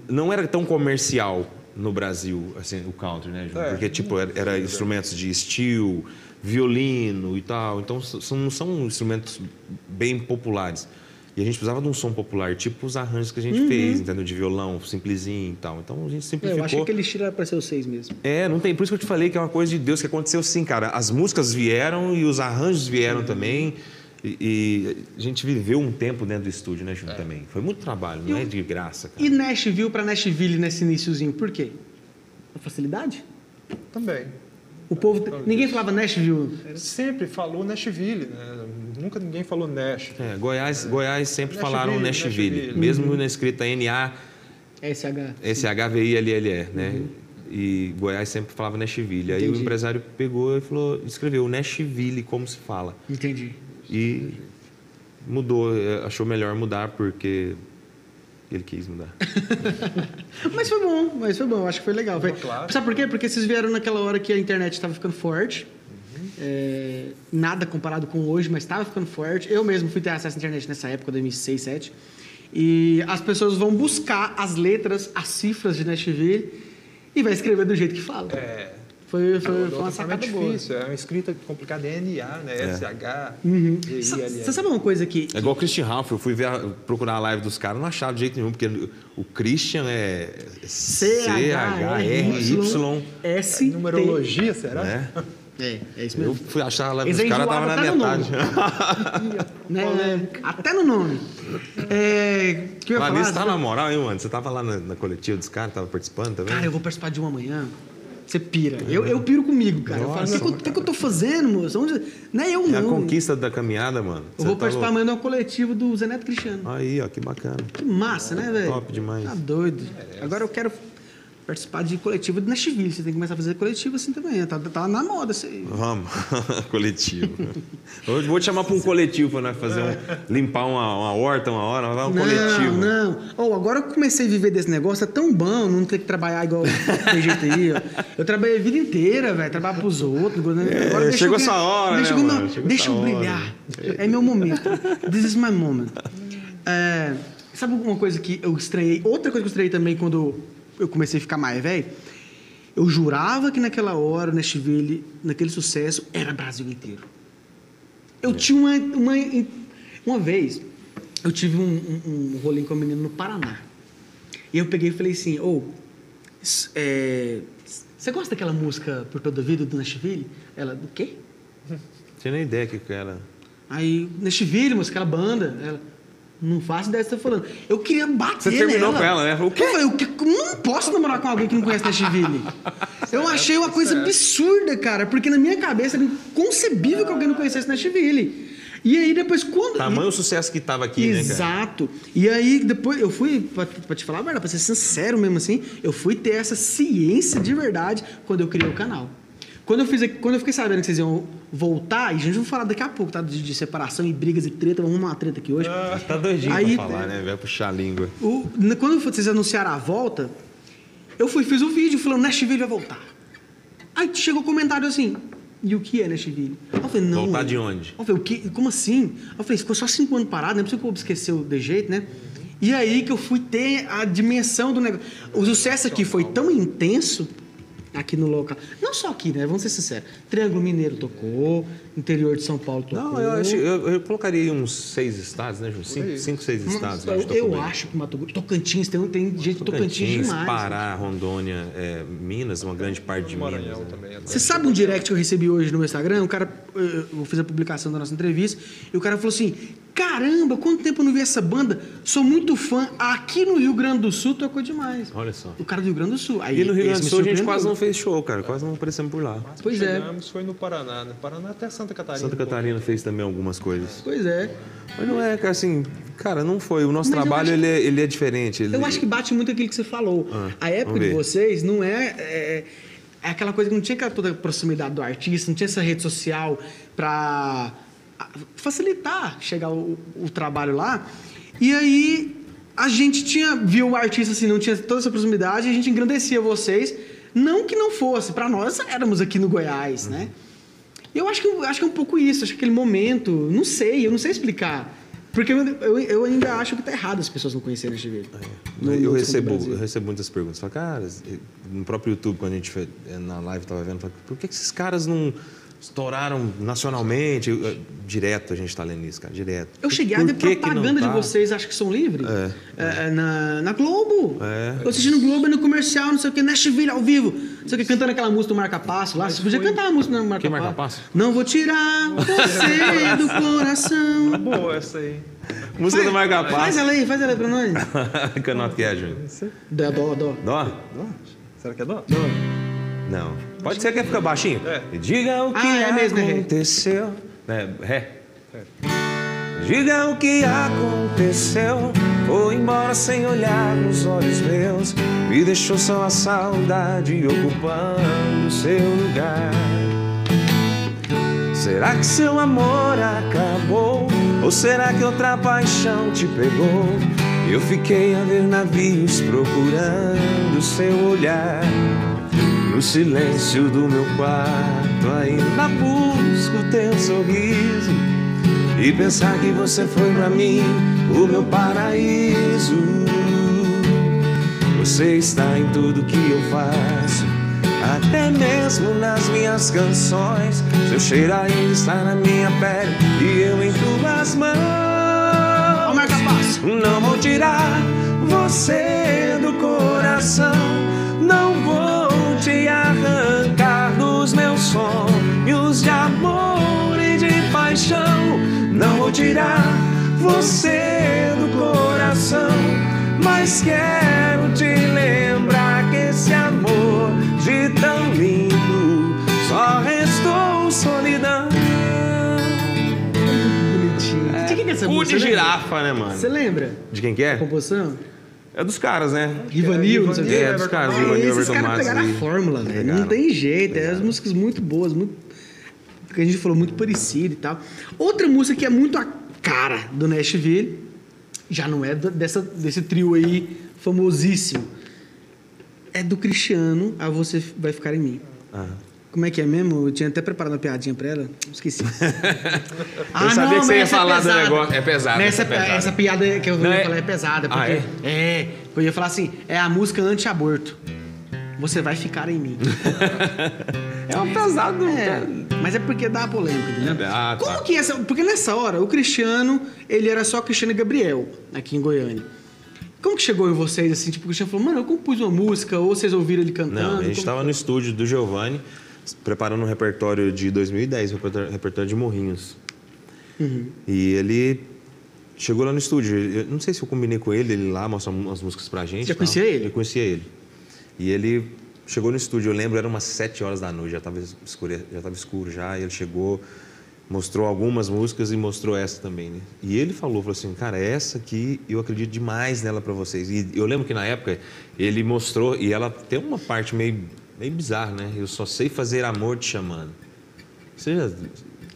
não era tão comercial no Brasil, assim, o country, né? É, Porque, tipo, era, era instrumentos de steel, violino e tal. Então, são, não são instrumentos bem populares. E a gente precisava de um som popular, tipo os arranjos que a gente fez, entendeu? De violão, simplesinho e tal. Então, a gente É, simplificou. eu acho que aquele estilo era pra ser vocês mesmo. É, não tem. Por isso que eu te falei que é uma coisa de Deus que aconteceu assim, cara. As músicas vieram e os arranjos vieram também. E, e a gente viveu um tempo dentro do estúdio, né, Júnior, também. Foi muito trabalho, não é de graça, cara. E Nashville pra Nashville nesse iníciozinho, por quê? A facilidade? Também. O povo. Ninguém falava Nashville. Sempre falou Nashville, né? Nunca ninguém falou Nash. É, Goiás, Goiás sempre Nashville, falaram Nashville, Nashville. mesmo na escrita NA, SH. SHVILLE, né? E Goiás sempre falava Nashville. Aí o Entendi. empresário pegou e falou, escreveu Nashville como se fala. Entendi. E mudou, eh, achou melhor mudar porque ele quis mudar. Mas foi bom, mas foi bom, acho que foi legal. Foi- claro. Sabe por quê? Porque vocês vieram naquela hora que a internet estava ficando forte. É, nada comparado com hoje, mas estava ficando forte. Eu mesmo fui ter acesso à internet nessa época, 2006, 2007. E as pessoas vão buscar as letras, as cifras de Nashville e vai escrever do jeito que fala. É. Foi, foi, foi uma é sacada boa. difícil, é uma escrita complicada, é NA, né? SH, Sa- GILL. Você sabe uma coisa que. É igual o Christian Ralph, eu fui ver procurar a live dos caras, não achava de jeito nenhum, porque o Christian é C-H-R-Y, S. Numerologia, será? né? É, é isso Eu mesmo. fui achar a live dos caras, tava na no metade. Né? Até no nome. É, o que eu ia Mas falar? isso tá na moral, hein, mano? Você tava lá na, na coletiva dos caras, tava participando também? Cara, eu vou participar de uma amanhã. Você pira. Eu, eu piro comigo, cara. Eu falo, o que, que, o que eu tô fazendo, moço? Onde... Não é eu, É a não. conquista da caminhada, mano. Eu vou tá participar louco? amanhã de uma coletiva do Zé Neto Cristiano. Aí, ó, que bacana. Que massa, né, velho? Top demais. Tá doido. Agora eu quero participar de coletiva de Nashville. Você tem que começar a fazer coletiva assim também. Tá, tá na moda isso aí. Vamos, coletivo. Eu vou te chamar pra um coletivo pra nós fazer um. limpar uma, uma horta uma hora, vai um coletivo. Não, não. Oh, agora eu comecei a viver desse negócio, é tão bom não ter que trabalhar igual tem jeito aí, ó. Eu trabalhei a vida inteira, velho, trabalhar pros outros. Agora deixa chegou eu essa hora, deixa né, eu, mano? não, Chegou deixa eu brilhar. É meu momento. This is my moment. É, sabe uma coisa que eu estranhei? Outra coisa que eu estranhei também quando eu comecei a ficar mais velho? Eu jurava que naquela hora, Nashville, naquele sucesso, era Brasil inteiro. Eu tinha uma, uma. Uma vez, eu tive um, um, um rolê com a menina no Paraná. E eu peguei e falei assim: Ô, s- é, você gosta daquela música Por Toda a Vida do Nashville? Ela, do quê? Tinha nem ideia que era. Aí, Nashville, mas aquela banda. Ela, não faço ideia do que você tá falando. Eu queria bater Você terminou nela. com ela, né? O quê? Eu falei, não posso namorar com alguém que não conhece Nashville. Eu achei uma coisa absurda, cara, porque na minha cabeça era inconcebível que alguém não conhecesse Nashville. E aí depois quando... Tamanho o sucesso que tava aqui, né? Exato. E aí, depois, eu fui, pra, pra te falar a verdade, pra ser sincero mesmo assim, eu fui ter essa ciência de verdade quando eu criei o canal. Quando eu, fiz, quando eu fiquei sabendo que vocês iam voltar, e a gente vai falar daqui a pouco, tá? De, de separação e brigas e treta, vamos arrumar uma treta aqui hoje. Tá doidinho Aí- pra falar, né? Vai puxar a língua. O- quando vocês anunciaram a volta, eu fui fiz um vídeo falando Nashville vai voltar. Aí chegou o comentário assim, e o que é Nashville? Eu falei, não. Voltar de onde? Eu falei, o quê? Como assim? Eu falei, ficou só cinco anos parado, não é possível que o esqueceu de jeito, né? E aí que eu fui ter a dimensão do negócio. O sucesso aqui foi tão intenso aqui no local. Não só aqui, né? Vamos ser sinceros. Triângulo Mineiro tocou, interior de São Paulo tocou. Não, eu, acho, eu, eu colocaria uns seis estados, né, Ju? Cinco, cinco seis estados. eu tocou eu bem. acho que Mato Grosso. Tocantins, tem, tem gente de Tocantins, Tocantins, demais. Pará, Rondônia, é, Minas, uma grande parte de Minas. Maranhão né? também. Você sabe um direct que eu recebi hoje no meu Instagram? O cara, eu eu fiz a publicação da nossa entrevista, e o cara falou assim: Caramba, quanto tempo eu não vi essa banda? Sou muito fã. Aqui no Rio Grande do Sul tocou demais. Olha só. O cara do Rio Grande do Sul. Aí, E no Rio Grande do Sul a gente quase não fez show, cara. Quase não aparecemos por lá. Pois é. Chegamos, foi no Paraná, né? Paraná até Santa Catarina. Santa Catarina fez também algumas coisas. Pois é. Mas não é, cara, assim, cara, não foi. O nosso Mas trabalho, acho- ele, é, ele é diferente. Ele- Eu acho que bate muito aquilo que você falou. Ah, a época de vocês não é, é, é aquela coisa que não tinha toda a proximidade do artista, não tinha essa rede social para facilitar chegar o, o trabalho lá. E aí a gente tinha viu o artista assim, não tinha toda essa proximidade, e a gente engrandecia vocês, não que não fosse, para nós éramos aqui no Goiás, né? Eu acho que eu acho que é um pouco isso, acho que aquele momento, não sei, eu não sei explicar. Porque eu, eu, eu ainda acho que tá errado as pessoas não conhecerem esse vídeo. No- eu, recebo, eu recebo muitas perguntas. Falo, cara, no próprio YouTube, quando a gente foi, eh, na live tava vendo, falo, por que que esses caras não estouraram nacionalmente? Eu- direto a gente tá lendo isso, cara, direto. Eu cheguei a Por ver que que não propaganda de tá? vocês, acho que são livres. É, é, na, na Globo. É. Eu assisti no Globo, no comercial, não sei o que, Nashville ao vivo. Não sei o que, cantando aquela música do Marca Passo lá. Você podia cantar a música do Marca. Marca Passo? Não vou tirar você do coração. Boa essa aí. Música do Marca Faz Passo. ela aí, faz ela aí pra nós. Canoto que é, Júnior? Dó, dó, dó. Dó? Dó? Será que é dó? Não. Pode ser que fica baixinho? É. Diga o que Ah, é é ré. aconteceu. É, ré. Diga o que aconteceu. Foi embora sem olhar nos olhos meus. Me deixou só a saudade ocupando seu lugar. Será que seu amor acabou? Ou será que outra paixão te pegou? Eu fiquei a ver navios procurando seu olhar. Silêncio do meu quarto, ainda busco teu sorriso. E pensar que você foi pra mim o meu paraíso. Você está em tudo que eu faço, até mesmo nas minhas canções. Seu cheiro ainda está na minha pele e eu em tuas mãos. Não vou tirar você do coração. Não vou arrancar dos meus sonhos de amor e de paixão. Não vou tirar você do coração. Mas quero te lembrar que esse amor de tão lindo só restou solidão. Bonitinho. De quem que é essa Cu música? de Você lembra? girafa, né, mano? Você lembra? De quem que A é? composição? É dos caras, né? Rivanil, não sei o que. É, dos caras, Rivanil, Esses Everton caras Matos pegaram e- a fórmula, velho. Pegaram. Não tem jeito. É as músicas muito boas, muito. Que a gente falou, muito parecido e tal. Outra música que é muito a cara do Nashville, já não é dessa, desse trio aí famosíssimo. É do Cristiano, a Você Vai Ficar em Mim. Ah. Como é que é mesmo? Eu tinha até preparado uma piadinha pra ela. Esqueci. ah, Eu sabia que você ia essa falar do pesada. negócio. É pesado, essa é essa piada que eu Não ia é- falar é pesada. Ah, Porque, é? Eu ia falar assim, é a música anti-aborto. Você vai ficar em mim. É um pesado. É, mas é porque dá polêmica, entendeu? Ah, tá. Como que essa... Porque nessa hora, o Cristiano, ele era só Cristiano e Gabriel, aqui em Goiânia. Como que chegou em vocês, assim, tipo, o Cristiano falou, mano, eu compus uma música, ou vocês ouviram ele cantando? Não, a gente estava no estúdio do Giovanni, preparando um repertório de 2010, um repertório, de Morrinhos. Uhum. E ele chegou lá no estúdio. Eu não sei se eu combinei com ele, ele lá mostrou umas músicas pra gente. Você conhecia ele? Eu conhecia ele. E ele chegou no estúdio, eu lembro, eram umas 7 horas da noite, já estava escuro, já tava escuro já, e ele chegou, mostrou algumas músicas e mostrou essa também, né? E ele falou, falou assim, cara, essa aqui eu acredito demais nela pra vocês. E eu lembro que na época ele mostrou, e ela tem uma parte meio, meio bizarra, né? Eu só sei fazer amor te chamando. Você já...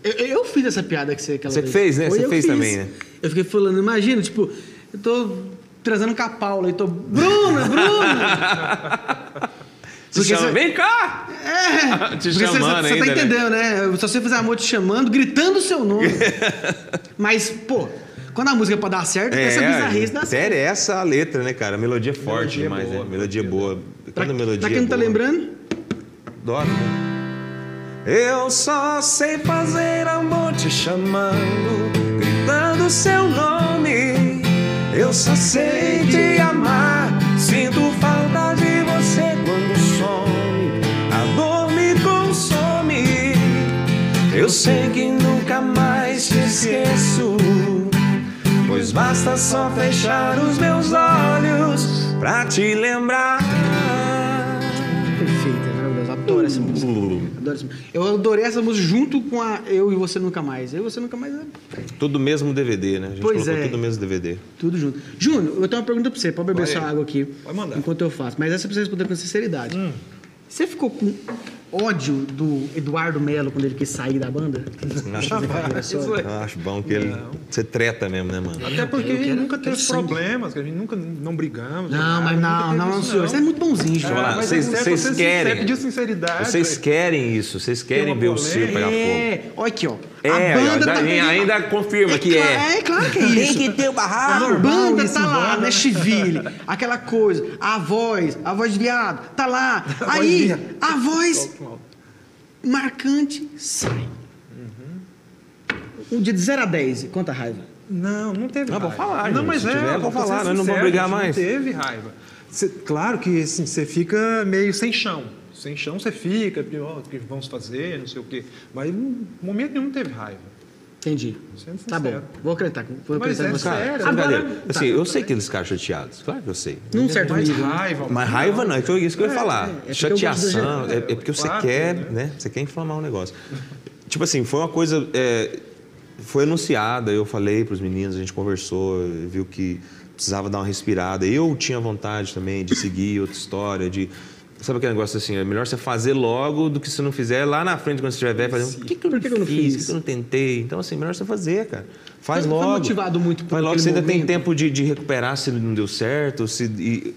Eu, eu fiz essa piada que você Você vez. fez, né? Foi, Você fez fiz. também, né? Eu fiquei falando, imagina, tipo, eu tô transando com a Paula e tô. Bruna, Bruna! Porque chama, você- vem cá! É! Te porque você- chamando você, ainda, tá né? entendendo, né? Eu só sei fazer amor te chamando, gritando o seu nome. Mas, pô, quando a música é pra dar certo, essa bizarrice dá certo. sério, essa é a letra, né, cara? A melodia é forte Melodia demais, boa, né? Melodia boa. Pra, Quando a melodia pra quem não tá boa, lembrando, né? Eu só sei fazer amor te chamando, gritando seu nome. Eu só sei te amar, sinto falta de você quando some. A dor me consome. Eu sei que nunca mais te esqueço. Pois basta só fechar os meus olhos pra te lembrar. perfeita, maravilhosa. Adoro essa música. Adoro essa música. Eu adorei essa música junto com a Eu e Você Nunca Mais. Eu e Você Nunca Mais é Tudo mesmo DVD, né? A gente Pois colocou é. tudo mesmo DVD. tudo junto. Júnior, eu tenho uma pergunta pra você. Pode beber Vai. sua água aqui. Pode mandar. Enquanto eu faço. Mas essa precisa responder com sinceridade. Você ficou com ódio do Eduardo Melo quando ele quis sair da banda? Carreira solo? Eu acho bom que ele. Você treta mesmo, né, mano? Até porque a gente nunca teve sangue. problemas, que a gente nunca não brigamos. Não, mas não, não, não, isso, senhor. Você é muito bonzinho, senhor. vocês, é querem. sincero, pedir sinceridade, Vocês querem isso, vocês querem ver o circo pegar fogo. É, olha aqui, ó. É, a banda tá... ainda, ainda confirma que cla- é. É, claro que é isso. Tem que ter o barraco. A banda isso tá lá, banda, né? Nashville, aquela coisa, a voz, a voz de viado, tá lá. voz de Aí, viado. a voz marcante sai. Um dia de 0 a 10, quanta raiva? Não, não teve Não, raiva. pode falar, Não, gente. mas é, tiver, vou falar, nós não sincero, brigar a mais. Não teve raiva. Cê- claro que assim, você fica meio sem chão. Sem chão você fica, porque, ó, o que vamos fazer, não sei o quê. Mas em momento nenhum teve raiva. Entendi. Sendo Tá bom, vou acreditar. Vou Mas acreditar é você. sério. Agora, tá, Assim, eu sei que eles ficaram chateados. Claro que eu sei. num certo mais nível. né? raiva. Mas raiva não, é que eu- isso que eu ia falar. é, é Chateação, é, é porque você Claro, quer, né? né? Você quer inflamar o negócio. Tipo assim, foi uma coisa. é, foi anunciada, eu falei para os meninos, a gente conversou, viu que precisava dar uma respirada. Eu tinha vontade também de seguir outra história, de. Sabe aquele negócio assim, é melhor você fazer logo do que se não fizer lá na frente quando você estiver velho, fazer, por que, que eu não que eu não fiz? Por que eu não tentei? Então, assim, melhor você fazer, cara. Faz Foi- foi logo. motivado muito por Faz logo, você ainda tem momento. tempo de, de recuperar se não deu certo, se, e,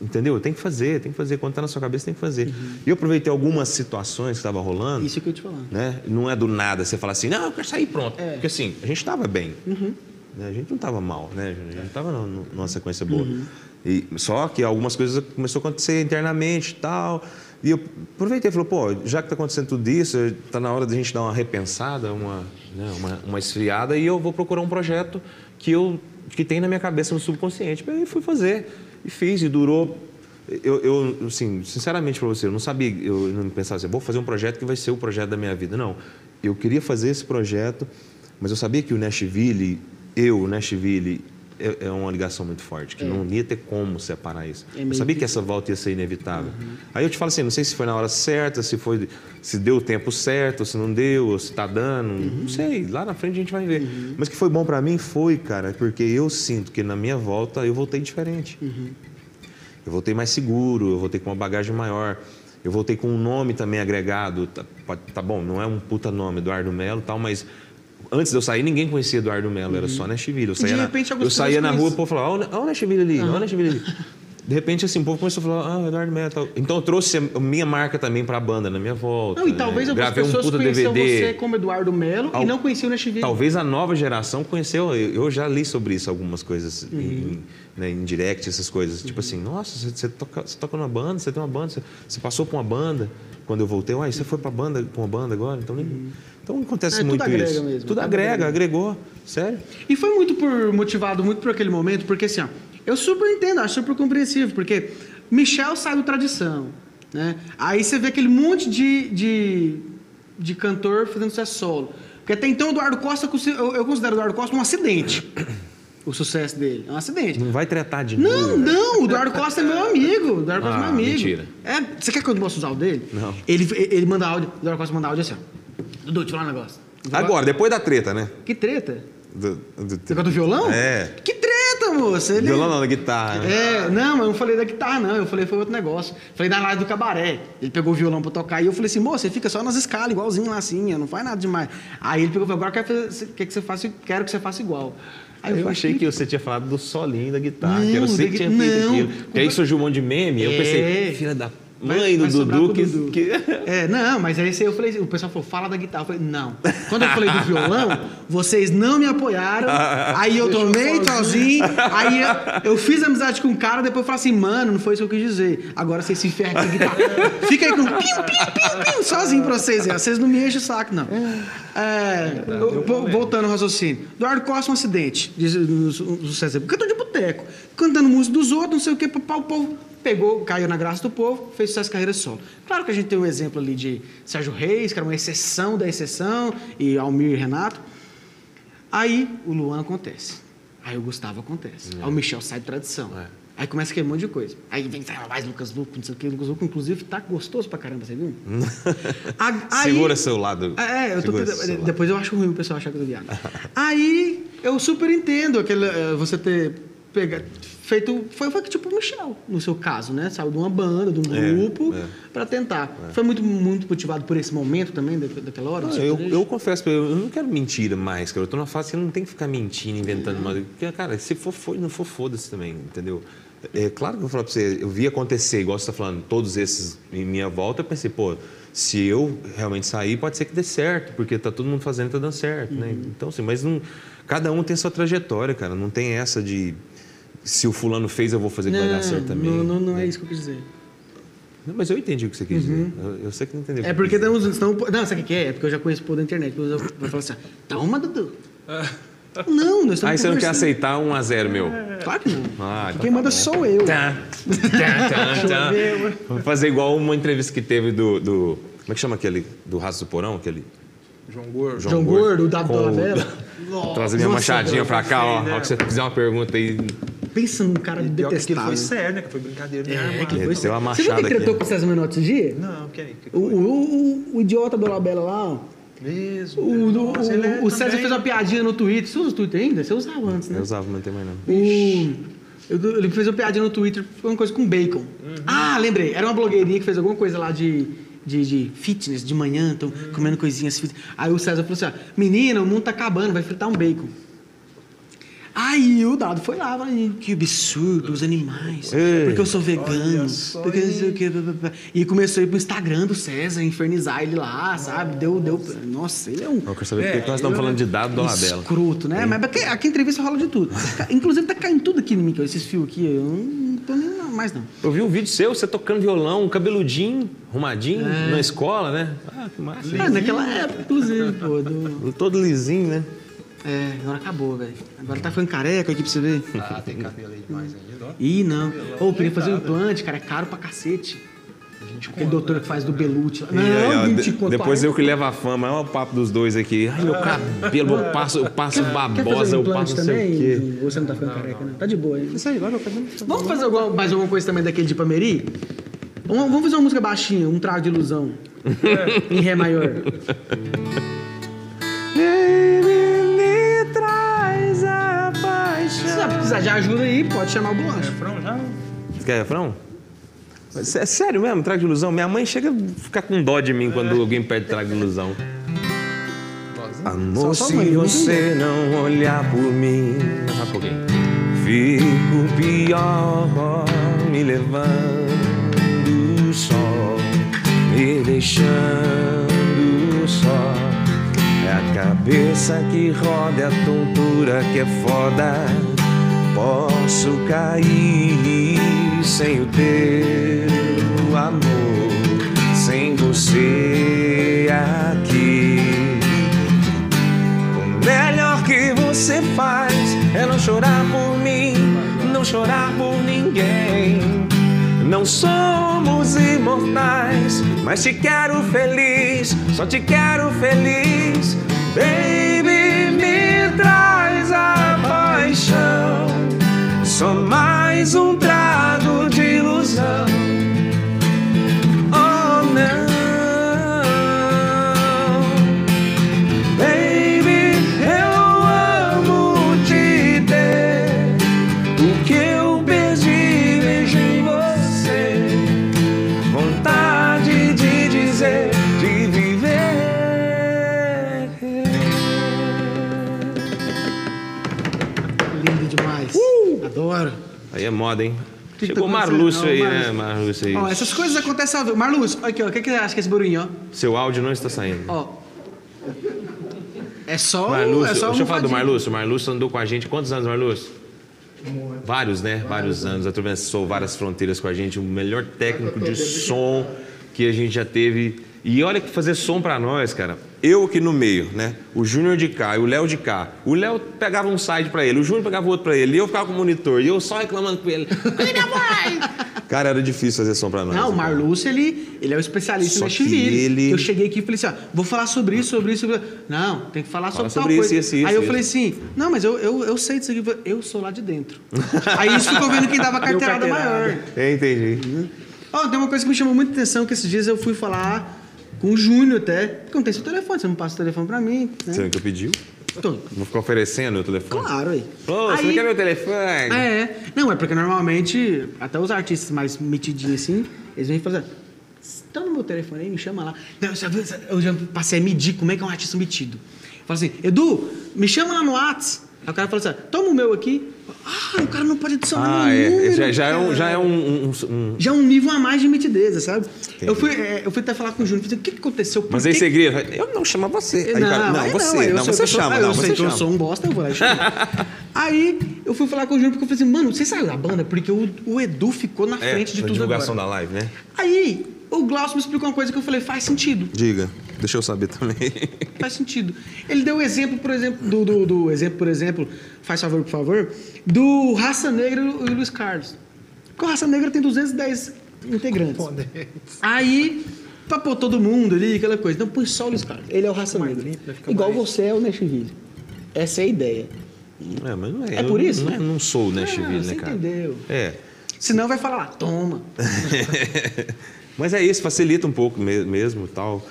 entendeu? Tem que fazer, tem que fazer. Quando tá na sua cabeça, tem que fazer. E eu aproveitei algumas situações que estavam rolando. Isso que eu ia te falar. Né? Não é do nada você falar assim, não, eu quero sair pronto. É. Porque assim, a gente estava bem. Uhum. Né? A gente não estava mal, né? A gente estava numa sequência boa. Uhum. E, só que algumas coisas começaram a acontecer internamente e tal. E eu aproveitei e falei, pô, já que está acontecendo tudo isso, está na hora da gente dar uma repensada, uma, né, uma, uma esfriada, e eu vou procurar um projeto que eu que tem na minha cabeça no subconsciente. Aí fui fazer e fiz, e durou. Eu, eu assim, sinceramente para você, eu não sabia, eu não pensava assim, vou fazer um projeto que vai ser o projeto da minha vida. Não, eu queria fazer esse projeto, mas eu sabia que o Nashville, eu, o Nashville, é, é uma ligação muito forte, que É. não ia ter como separar isso. É eu sabia que- essa volta ia ser inevitável. Aí eu te falo assim, não sei se foi na hora certa, se foi, se deu o tempo certo, se não deu, se tá dando, não sei. Lá na frente a gente vai ver. Mas que foi bom para mim foi, cara, porque eu sinto que na minha volta eu voltei diferente. Eu voltei mais seguro, eu voltei com uma bagagem maior. Eu voltei com um nome também agregado. Tá, tá bom, não é um puta nome, Eduardo Melo e tal, mas antes de eu sair, ninguém conhecia Eduardo Melo, era só Nashville. Eu saía, repente, na, eu saía na rua, o conhecem. povo falava, ó, o- o Nashville ali, ó o Nashville ali. De repente, assim, o povo começou a falar, ah, Eduardo Melo. Então eu trouxe a minha marca também pra banda na minha volta. Não, e né? talvez algumas Gravei um pessoas puta conheciam DVD. você como Eduardo Melo Al- e não conheciam o Nashville. Talvez a nova geração conheceu, eu, já li sobre isso algumas coisas Uhum. em, né, em direct, essas coisas. Tipo assim, nossa, você, toca, você toca numa banda, você tem uma banda, você, você passou por uma banda. Quando eu voltei, uai, você foi pra banda, pra uma banda agora? Então, nem- então acontece É, tudo muito agrega isso. mesmo, tudo tudo agrega, agrega. agregou, sério. E foi muito por motivado muito por aquele momento, porque assim, ó, eu super entendo, acho super compreensível, porque Michel sai do tradição, né? Aí você vê aquele monte de, de, de cantor fazendo sucesso solo. Porque até então o Eduardo Costa, eu, eu considero o Eduardo Costa um acidente. o sucesso dele. É um acidente. Não vai tretar de Não, novo. não, o Eduardo Costa é meu amigo. O Eduardo Costa é Ah, meu amigo. mentira. É, você quer que eu mostre os áudios dele? Não. Ele, ele manda áudio, o Eduardo Costa manda áudio assim, ó. Dudu, te falar um negócio. Agora, depois da treta, né? Que treta? Do, do, Você gosta do violão? É. Que treta, moça? Ele... Violão não, da guitarra. né? É, não, mas eu não falei da guitarra, não. Eu falei, foi outro negócio. Falei da live do cabaré. Ele pegou o violão pra tocar e eu falei assim, moça, você fica só nas escalas, igualzinho lá assim, não faz nada demais. Aí ele pegou e falou, agora quero, quer que você faça, quero que você faça igual. Aí Eu falei, achei que você tinha falado do solinho da guitarra, Não, que era você que tinha feito não. aquilo. Porque aí surgiu um monte de meme, eu É. pensei, filha da mãe do Dudu, que, Dudu. que- É, não, mas aí eu falei, o pessoal falou, fala da guitarra. Eu falei, não. Quando eu falei do violão, vocês não me apoiaram. Aí eu tomei sozinho. Aí eu, eu fiz amizade com o cara, depois eu falei assim, mano, não foi isso que eu quis dizer. Agora vocês se ferram com a guitarra. Fica aí com pim, pim, pim, pim, sozinho pra vocês. aí. Vocês não me enchem o saco, não. É, eu- vo- voltando ao raciocínio. Eduardo Costa, um acidente. Diz o sucesso. Cantor de boteco. Cantando música dos outros, não sei o quê. Papá, o povo pegou, caiu na graça do povo, fez sucesso carreira solo. Claro que a gente tem um exemplo ali de Sérgio Reis, que era uma exceção da exceção, e Almir e Renato. Aí o Luan acontece. Aí o Gustavo acontece. Aí o Michel sai de tradição. É. Aí começa aquele monte de coisa. Aí vem ah, mais Lucas Luco, não sei o quê. Lucas Luco, inclusive, tá gostoso pra caramba, você viu? A- aí- Segura seu lado. é, eu tô depois eu acho ruim o pessoal achar que eu tô viado. Aí eu super entendo aquele, eh, você ter pega, feito. Foi, foi tipo o Michel, no seu caso, né? Saiu de uma banda, de um É, grupo, é. pra tentar. Foi muito, muito motivado por esse momento também, da- daquela hora? Ah, eu, eu confesso, eu não quero mentira mais, cara. Eu tô numa fase que não tem que ficar mentindo, inventando mais. Porque, cara, se for, foi, não for, foda-se também, entendeu? É claro que eu vou falar pra você, eu vi acontecer, igual você tá falando, todos esses em minha volta, eu pensei, pô, se eu realmente sair, pode ser que dê certo, porque tá todo mundo fazendo tá dando certo, né? Então, assim, mas não. Cada um tem sua trajetória, cara. Não tem essa de. Se o fulano fez, eu vou fazer que vai dar certo também. Não, não, não é isso que eu quis dizer. Não, mas eu entendi o que você quis dizer. Eu, eu sei que não entendeu. o É que porque uns. Senão, não, sabe o que é? É porque eu já conheço por da internet. Eu vou falar assim: toma, Dudu. Não, nós estamos Aí você não quer aceitar 1 a 0 meu. Claro que não. Ah, então Quem tá manda bom. sou eu. Tá. Tá, tá, tá. Vou fazer igual uma entrevista que teve do. do- como é que chama aquele? Do Raso do Porão? Aquele. João Gordo. João Gordo, o Com o- Dolabella. Trazer minha Nossa, machadinha pra cá, ó. né? Ó, que você fizer uma pergunta aí. Pensa num cara E pior que detestável. foi sério, né? Que foi brincadeira. não É, que Ele foi. uma Você viu quem tretou com o César Menotti esse dia? Não, quem? Que O, foi? o, o, o idiota do Labella lá, ó. Mesmo. O, do- Nossa, ele é o, o César fez uma piadinha no Twitter. Você usa o Twitter ainda? Você usava antes, né? Eu usava, mas não tem mais não. O, eu- ele fez uma piadinha no Twitter, foi uma coisa com bacon. Uhum. Ah, lembrei. Era uma blogueirinha que fez alguma coisa lá de, de, de fitness, de manhã, estão Uhum. comendo coisinhas fit. Aí o César falou assim: ó, menina, o mundo tá acabando, vai fritar um bacon. Aí o Dado foi lá, falou, que absurdo, os animais. Ei. porque eu sou vegano. Porque não sei o que. E começou a ir pro Instagram do César, infernizar ele lá, sabe? Deu, deu. Nossa, ele é um. Eu quero saber por É, que que nós estamos falando de dado do Labela. Escroto, né? Mas aqui, aqui em entrevista rola de tudo. Inclusive tá caindo tudo aqui em mim, esses fios aqui. Eu não tô nem mais não. Eu vi um vídeo seu, você tocando violão, cabeludinho, arrumadinho, na escola, né? Ah, que massa. Ah, naquela época, inclusive, pô. Do... Todo lisinho, né? É, agora acabou, velho. Agora tá ficando careca aqui pra você ver. Ah, tem cabelo aí demais ainda, ó. Ih, não. Ô, eu queria fazer um implante, cara. É caro pra cacete. Aquele doutor que faz do Belute. E aí, ó, Não, de- 20 conto. depois 40. eu que levo a fama, olha o papo dos dois aqui. Ai, meu cabelo, eu passo, eu passo Quer fazer babosa, um eu passo não sei o quê. também? Ou você não tá ficando careca, né? Tá de boa aí. Isso aí, vai meu cabelo. Vamos fazer alguma- mais alguma coisa também daquele de Pameri? Vamos, vamos fazer uma música baixinha, um trago de ilusão. em Ré maior. você precisar de ajuda aí, pode chamar o Bolacha. Refrão já? Você quer refrão? Mas É sério mesmo, trago de ilusão? Minha mãe chega a ficar com dó de mim quando alguém pede trago de ilusão. Amor, Só sua se não você não olhar por mim, um pouquinho. Fico pior, me levando só, me deixando só. A cabeça que roda, a tontura que é foda. Posso cair sem o teu amor, sem você aqui. O melhor que você faz é não chorar por mim, não chorar por ninguém. Não somos imortais, mas te quero feliz, só te quero feliz. Baby, me traz a paixão, só mais um trago Adoro. Aí é moda, hein? Que que Chegou o tá? Marlúcio aí, né? Marlúcio aí. Ó, essas coisas acontecem ao vivo. Marlúcio, aqui, ó. O que, que você acha que é esse barulhinho, Seu áudio não está saindo. ó? Ó. É só. Marlúcio, é só deixa eu falar do. Marlúcio. O Marlúcio andou com a gente quantos anos, Marlúcio? Vários, né? Vários anos. Atravessou várias fronteiras com a gente. O melhor técnico de som que a gente já teve. E olha que fazer som pra nós, cara. Eu aqui no meio, né? O Júnior de cá e o Léo de cá. O Léo pegava um side pra ele, o Júnior pegava outro pra ele. E eu ficava com o monitor. E eu só reclamando com ele. Cara, era difícil fazer som pra nós. Não, o né? Marlúcio, ele, ele é o especialista Só Nashville. ele- Eu cheguei aqui e falei assim, ó, vou falar sobre isso, sobre isso, sobre isso. Não, tem que falar Fala sobre, sobre tal isso, coisa. isso, isso, Aí eu falei assim, não, mas eu, eu, eu sei disso aqui. Eu sou lá de dentro. Aí isso ficou vendo quem dava a carteirada carteirada. maior. Eu entendi. Ó, tem uma coisa que me chamou muita atenção, que esses dias eu fui falar com o Júnior até. Porque não tem seu telefone, você não passa o telefone pra mim. Né? Você que eu pediu? Tô- Vou ficar oferecendo o telefone? Claro, aí. Ô, você não quer meu telefone? É, não, é porque normalmente, até os artistas mais metidinhos assim, eles vêm fazer. Tá no meu telefone aí, me chama lá. Não, já viu- eu já passei a medir como é que é um artista metido. Fala assim, Edu, me chama lá no Whats. Aí o cara fala assim, toma o meu aqui. Ah, o cara não pode adicionar Ah, meu é. número. Já, já é, um, já é um, um- um- Já é um nível a mais de metideza, sabe? Eu fui, é, eu fui até falar com o Júnior, falei, o que, que aconteceu? Por Mas aí que você grita, eu não chamo você. Aí o cara, não, você, aí eu não, sou- você eu chama, não, eu sei você que eu chama. sou um bosta, eu vou lá e chamo. Aí eu fui falar com o Júnior porque eu falei assim, mano, você saiu da banda porque o, o Edu ficou na É, frente de tudo divulgação agora. da live, né? Aí o Glaucio me explicou uma coisa que eu falei, faz sentido. Diga, deixa eu saber também. Faz sentido. Ele deu o exemplo, por exemplo, do, do, do exemplo, por exemplo, faz favor, por favor, do Raça Negra e o Luiz Carlos. Porque o Raça Negra tem 210 integrantes. Aí, pra pôr todo mundo ali, aquela coisa. Então põe só o Luiz Carlos. Ele é o Raça Negra. limpo, Igual mais- você é o Nashville. Essa é a ideia. É, mas não é. É por eu isso? Não, é- não sou o Ah, Nashville, né, você cara? entendeu. É. Senão vai falar, ah, toma. Mas é isso, facilita um pouco me- mesmo tal.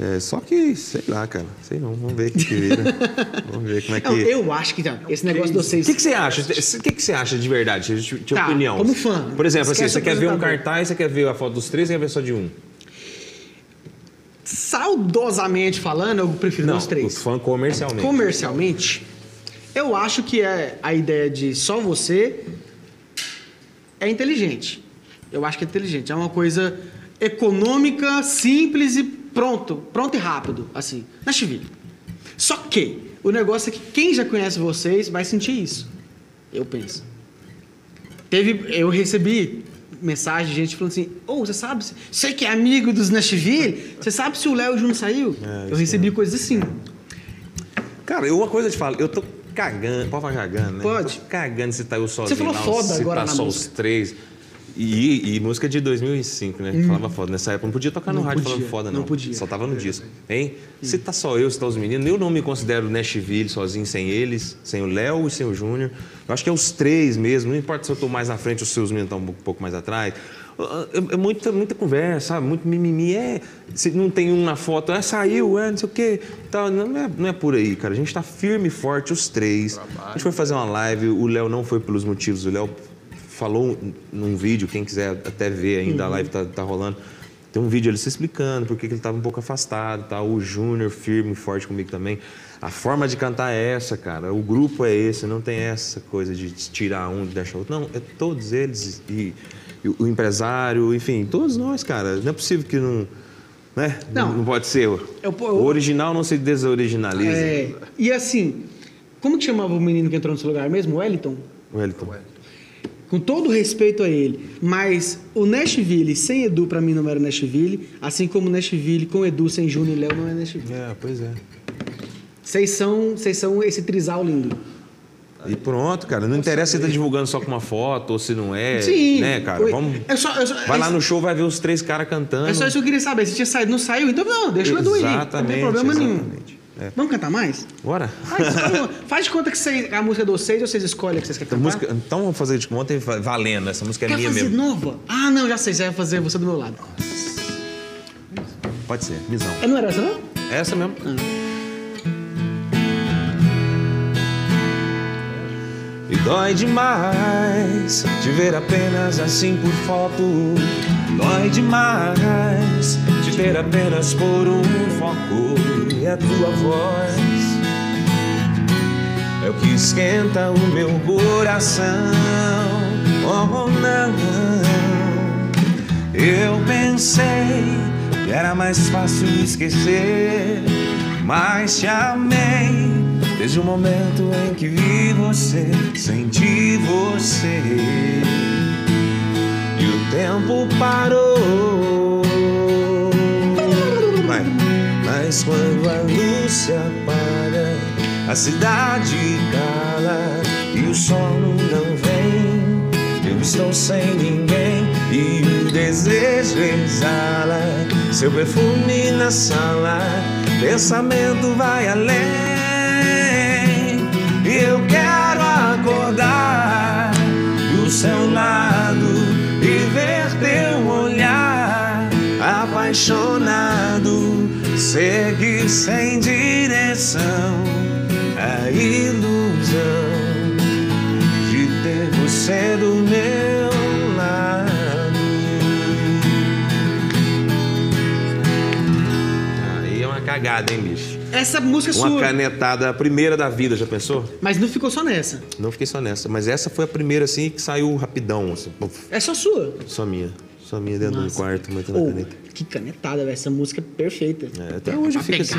É, só que, sei lá, cara. Sei não, vamos ver o que, que vira. vamos ver como é que. Não, eu acho que tá, esse negócio de O vocês. que, que você acha? O que, que você acha de verdade? Te- te Tá, opinião. como fã. Por exemplo, assim, você o quer ver um cartaz, você quer ver a foto dos três, você quer ver só de um? Saudosamente falando, eu prefiro Não, os três. o fã comercialmente. Comercialmente, eu acho que é a ideia de só você é inteligente. Eu acho que é inteligente. É uma coisa econômica, simples e pronto. Pronto e rápido, assim. Nashville. Só que o negócio é que quem já conhece vocês vai sentir isso. Eu penso. Teve, eu recebi mensagem de gente falando assim: Ô, você sabe, você que é amigo dos Nashville, você sabe se o Léo Júnior saiu? É, eu recebi coisas assim. Cara, eu, uma coisa eu te falo, eu tô cagando, pode falar cagando, né? Pode. Tô cagando se tá eu sozinho. falou não, foda se agora tá na só música. os três. E, e música de 2005, né? Falava foda. Nessa época não podia tocar no Não rádio podia, falando foda, não. não podia. Só tava no disco. Hein? Se tá só eu, se tá os meninos, eu não me considero Nashville sozinho sem eles, sem o Léo e sem o Júnior. Eu acho que é os três mesmo. Não importa se eu tô mais na frente ou se os meninos estão um pouco mais atrás. É, é muita, muita conversa, sabe? Muito mimimi. É, se não tem um na foto, é, saiu, é, não sei o quê. Tal. Não, é, não é por aí, cara. A gente tá firme e forte, os três. A gente foi fazer uma live, o Léo não foi pelos motivos. O Léo falou num vídeo, quem quiser até ver ainda, a live tá, tá rolando. Tem um vídeo ele se explicando porque que ele estava um pouco afastado, tá? O Júnior firme e forte comigo também. A forma de cantar é essa, cara. O grupo é esse, não tem essa coisa de tirar um e deixar outro. Não, é todos eles e, e o empresário, enfim, todos nós, cara. Não é possível que não, né? Não. Não, pode ser. Eu- eu- o original não se desoriginaliza. É, e assim, como que chamava o menino que entrou no seu lugar mesmo? Wellington? Wellington. Com todo respeito a ele, mas o Nashville sem Edu pra mim não era Nashville, assim como o Nashville com Edu sem Júnior e Léo não é Nashville. É, pois é. Vocês são, vocês são esse trisal lindo. E pronto, cara. Não interessa se tá divulgando só com uma foto ou se não é. Sim. Né, cara? Oi, Vamos. é só- é só- Vai é lá só- no show, vai ver os três caras cantando. É só isso que eu queria saber. Se tinha saído, não saiu, então não, deixa o Edu aí. Não Exatamente, tem problema nenhum. É. Vamos cantar mais? Bora. Faz, de conta que vocês- a música é de vocês ou vocês escolhem a que vocês querem cantar? música, então vamos fazer de conta e va- valendo. Essa música é Quer minha fazer mesmo. nova? Ah, não, já sei. Você vai fazer você do meu lado. Pode ser, visão. É, não era essa, não? Essa mesmo. E dói demais te ver apenas assim por foto. Dói demais ter apenas por um foco. E a tua voz é o que esquenta o meu coração. Oh, não. Eu pensei que era mais fácil esquecer, mas te amei desde o momento em que vi você, senti você. E o tempo parou. Vai. Mas quando a luz se apaga, a cidade cala e o sol não vem. Eu estou sem ninguém e o desejo exala seu perfume na sala. Pensamento vai além. Seguir sem direção a ilusão de ter você do meu lado. Aí é uma cagada, hein, bicho? Essa música é Uma sua. canetada, a primeira da vida, já pensou? Mas não ficou só nessa. Não fiquei só nessa, mas essa foi a primeira assim que saiu rapidão, assim, puf, É só sua. só minha. Só minha dentro do quarto, metendo a Ô, caneta. que canetada, velho. Essa música é perfeita. É, até hoje eu A fico assim.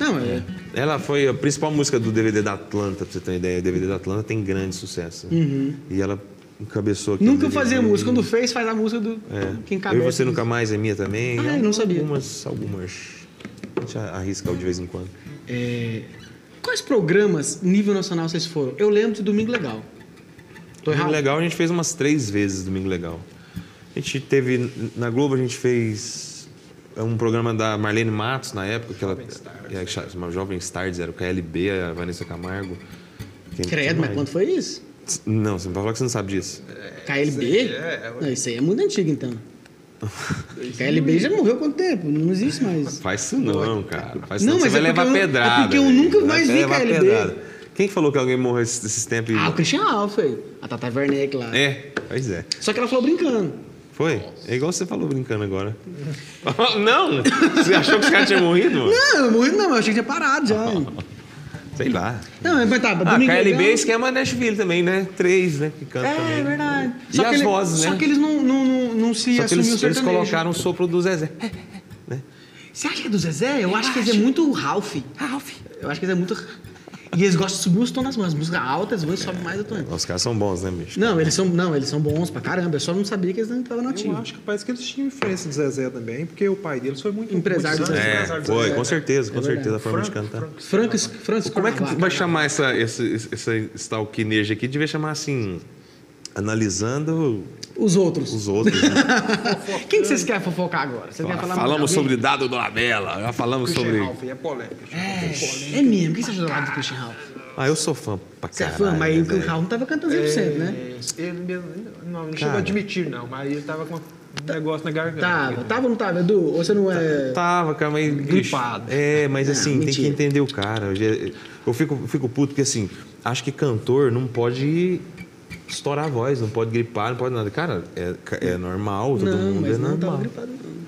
Não, é. Ela foi a principal música do DVD da Atlanta, pra você ter uma ideia. O DVD da Atlanta tem grande sucesso. E ela encabeçou aqui. Uhum. Nunca fazia música. Quando fez, faz a música do. É. Quem Eu cabeça. e você nunca mais é minha também. Ah, eu não sabia. Algumas, algumas. A gente arrisca de vez em quando. É, Quais programas nível nacional vocês foram? Eu lembro de Domingo Legal. Tô Domingo errado? Legal a gente fez umas três vezes Domingo Legal. A gente teve. Na Globo a gente fez um programa da Marlene Matos na época, que ela. É, que chamava Jovem Stars, era o KLB, a Vanessa Camargo. Quem Credo, mas quando foi isso? Não, você não vai falar que você não sabe disso. KLB? Não, isso aí é muito antigo então. KLB já morreu há quanto tempo? Não existe mais. Faz isso não, cara. Faz Não, isso não, mas você é vai levar eu- é pedrada. porque eu nunca mais vi KLB. pedrada. Quem que falou que alguém morreu esses, esses tempos? Ah, o Christian Alfa aí. A Tata Werneck lá. É, pois é. Só que ela falou brincando. Foi? É igual você falou brincando agora. não! Você achou que os caras tinham morrido? mano? Não, eu morri não, eu achei que tinha parado já. Sei lá. Não, mas tá, Ah, Domingo KLB é esquema Nashville também, né? Três, né? Que canta É, também. é verdade. E as vozes, Só né? que eles não, não, não, não se Só assumiam eles, eles colocaram o sopro do Zezé. Né? Você acha que é do Zezé? Eu, acho que eles é muito Ralph. Ralph. Eu acho que eles é muito... E eles gostam de subir os tons nas mãos. Músicas altas, vão e sobe mais o tom. Os caras são bons, né, bicho? Não, eles são, não, eles são bons pra caramba. Eu só não sabia que eles não estavam Eu nativos. acho que parece que eles tinham influência de Zezé também, porque o pai deles foi muito Empresário muito do Zezé. É, empresário do foi, Zezé. com certeza, com É certeza, a forma de cantar. Franco. Francis, Francis Como é que vai chamar essa, esse, esse, esse stalkinejo aqui? Devia chamar assim, analisando Os outros. os outros. né? Quem que vocês querem fofocar agora? Vocês querem falar mal de falamos sobre Dado Dolabella, já falamos Christian sobre... Ralph, é polêmica. É, é mesmo. O que você achou do lado do Christian Ralph? Ah, eu sou fã pra Você é caralho. fã, mas né, o Christian? Ralph não tava cantando 100%, né? É, Ele mesmo, não, não chegou a admitir, não, mas ele tava com um negócio na garganta. Tava. Tava ou não tava, Edu? Ou você não é... Tava, cara, mas... Gripado. É, mas Não, assim, tem que entender o cara. Eu, já- eu fico, fico puto porque assim, acho que cantor não pode estourar a voz, não pode gripar, não pode nada. Cara, é, é normal, todo Não, mundo mas é não tava normal. gripado, não.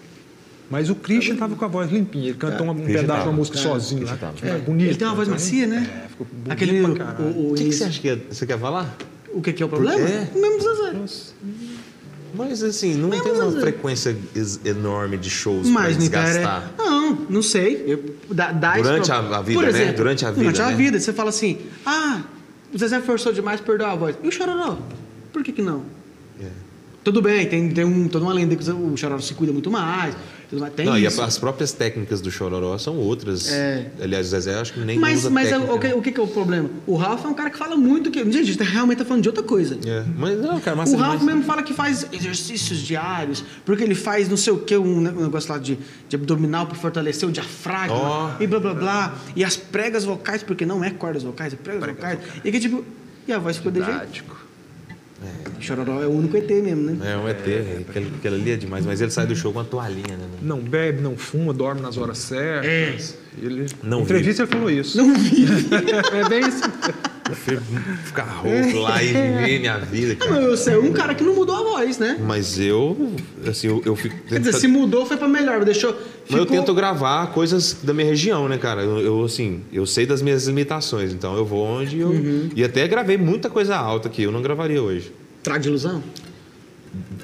Mas o Christian tava com a voz limpinha, ele cantou um Christian pedaço de tava. uma música Tá. sozinho lá. É, bonito. Ele tem uma voz né? macia, né? É, ficou bonito Aquele... pra O, caralho. o, O o, que, que você acha que é? Você quer falar? o que que é o problema? É. O mesmo Zezé. Mas assim, não tem uma frequência enorme de shows Mas pra desgastar. Não, não sei. Eu, dá, dá Durante a- a vida, Por né? Durante a vida, Durante a né? vida. Você fala assim, ah, o Zezé forçou demais, perdeu a voz. E o Chororó? Por que que não? É. Tudo bem, tem, tem um, toda uma lenda que o Chororó se cuida muito mais. Tudo mais. Tem não, e isso. as próprias técnicas do Chororó são outras. É. Aliás, o Zezé acho que nem Mas, usa mas é- técnica. o, que, o que que é o problema? O Ralph é um cara que fala muito que. Gente, a gente tá realmente tá falando de outra coisa. É, Mas não, cara, massa O Ralph demais. mesmo fala que faz exercícios diários, porque ele faz não sei o que, um ne- negócio lá de, de abdominal para fortalecer o diafragma Ó. e blá blá blá. E as pregas vocais, porque não é cordas vocais, é pregas, vocais. E que tipo. E a voz ficou de jeito. Didático. Chororó é o único ET mesmo, né? É um ET, é, aquele, aquele ali é demais, mas ele sai do show com uma toalhinha, né? Não bebe, não fuma, dorme nas horas certas. Ele, Não entrevista ele falou isso. Não vi. É bem isso. Prefiro ficar rouco lá e viver minha vida, cara. Não, eu sei, um cara que não mudou a voz, né? Mas eu, assim, eu, eu fico. Quer dizer, se mudou foi pra melhor, deixou. Mas eu tento gravar coisas da minha região, né, cara? Eu, eu, assim, eu sei das minhas limitações, então eu vou onde eu. Uhum. E até gravei muita coisa alta que eu não gravaria hoje. Traga de ilusão?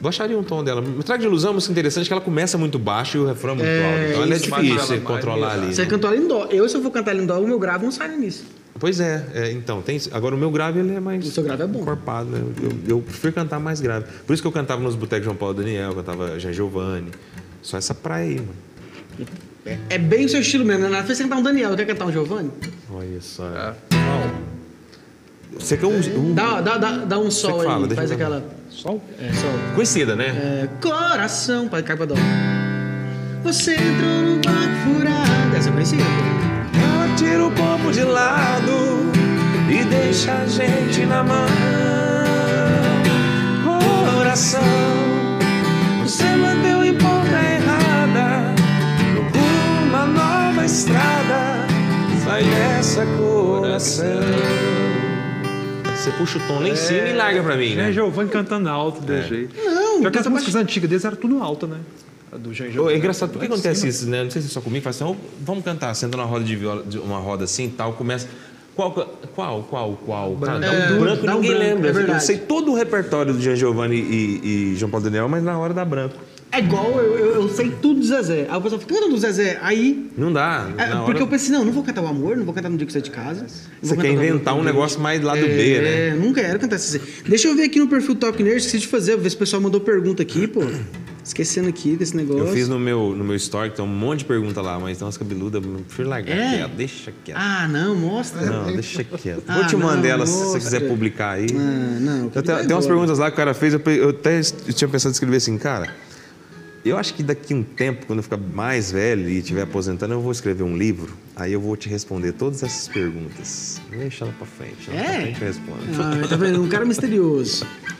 Baixaria um tom dela. Traga de ilusão é uma música interessante que ela começa muito baixo e o refrão é muito É, alto. Então ela é difícil você controlar ali. Você né? cantou ela em dó. Eu, se eu for cantar ela em dó, o meu grave não sai nisso. Pois é, é, então, tem. Agora o meu grave ele é mais. O seu grave é bom. Encorpado, né? Eu, eu prefiro cantar mais grave. Por isso que eu cantava nos botecos João Paulo Daniel, cantava Jean Giovanni. Só essa praia aí, mano. É, é bem o seu estilo mesmo, né? Na vez você cantar um Daniel, quer cantar um Giovanni? Olha só. É. Você quer um. um- Dá, dá, dá, dá um sol fala, aí, deixa faz aquela. Sol. É, sol. Conhecida, né? É, coração, para cai pra dó. Você entrou num barco furado. Essa é conhecida, pô. Ela tira o corpo de lado e deixa a gente na mão. Coração, você bateu em ponta errada. Procura uma nova estrada. Sai dessa coração. Você puxa o tom lá em cima e larga pra mim, Jean né? Giovanni cantando alto desse jeito. Não, Pior que as músicas antigas deles eram tudo alta, né? Do Giovanni. é engraçado, por que Lá acontece cima. isso, né? Não sei se é só comigo, fala assim, "Ô, vamos cantar, senta numa roda de viola, de uma roda assim e tal, começa. Qual, qual, qual, qual? Cara, dá um É, branco dá um ninguém branco, lembra. é eu sei todo o repertório do Jean Giovanni e, e João Paulo Daniel, mas na hora dá branco. É igual eu, eu, eu sei tudo do Zezé. Aí o pessoal fica, canta do Zezé. Aí. Não dá. é, porque hora... eu pensei, não, não vou cantar o amor, não vou cantar no dia que você é de casa. Você quer inventar um negócio mais lado é, B, né? É, não quero cantar esse. Deixa eu ver aqui no perfil Top Nerd, esqueci de fazer, ver se o pessoal mandou pergunta aqui, pô. Esquecendo aqui desse negócio. Eu fiz no meu, no meu story, tem um monte de pergunta lá, mas tem umas cabeludas, eu prefiro largar É? quieto, deixa quieto. Ah, não, mostra. Não, deixa quieto. Ah, Vou te mandar ela se você quiser publicar aí. Ah, não. Eu que te- tem umas perguntas lá que o cara fez, eu, eu até eu tinha pensado em escrever assim, cara, eu acho que daqui um tempo, quando eu ficar mais velho e estiver aposentando, eu vou escrever um livro, aí eu vou te responder todas essas perguntas. Deixa ela pra frente, pra É? frente eu respondo. Ah, tá vendo? Um cara misterioso.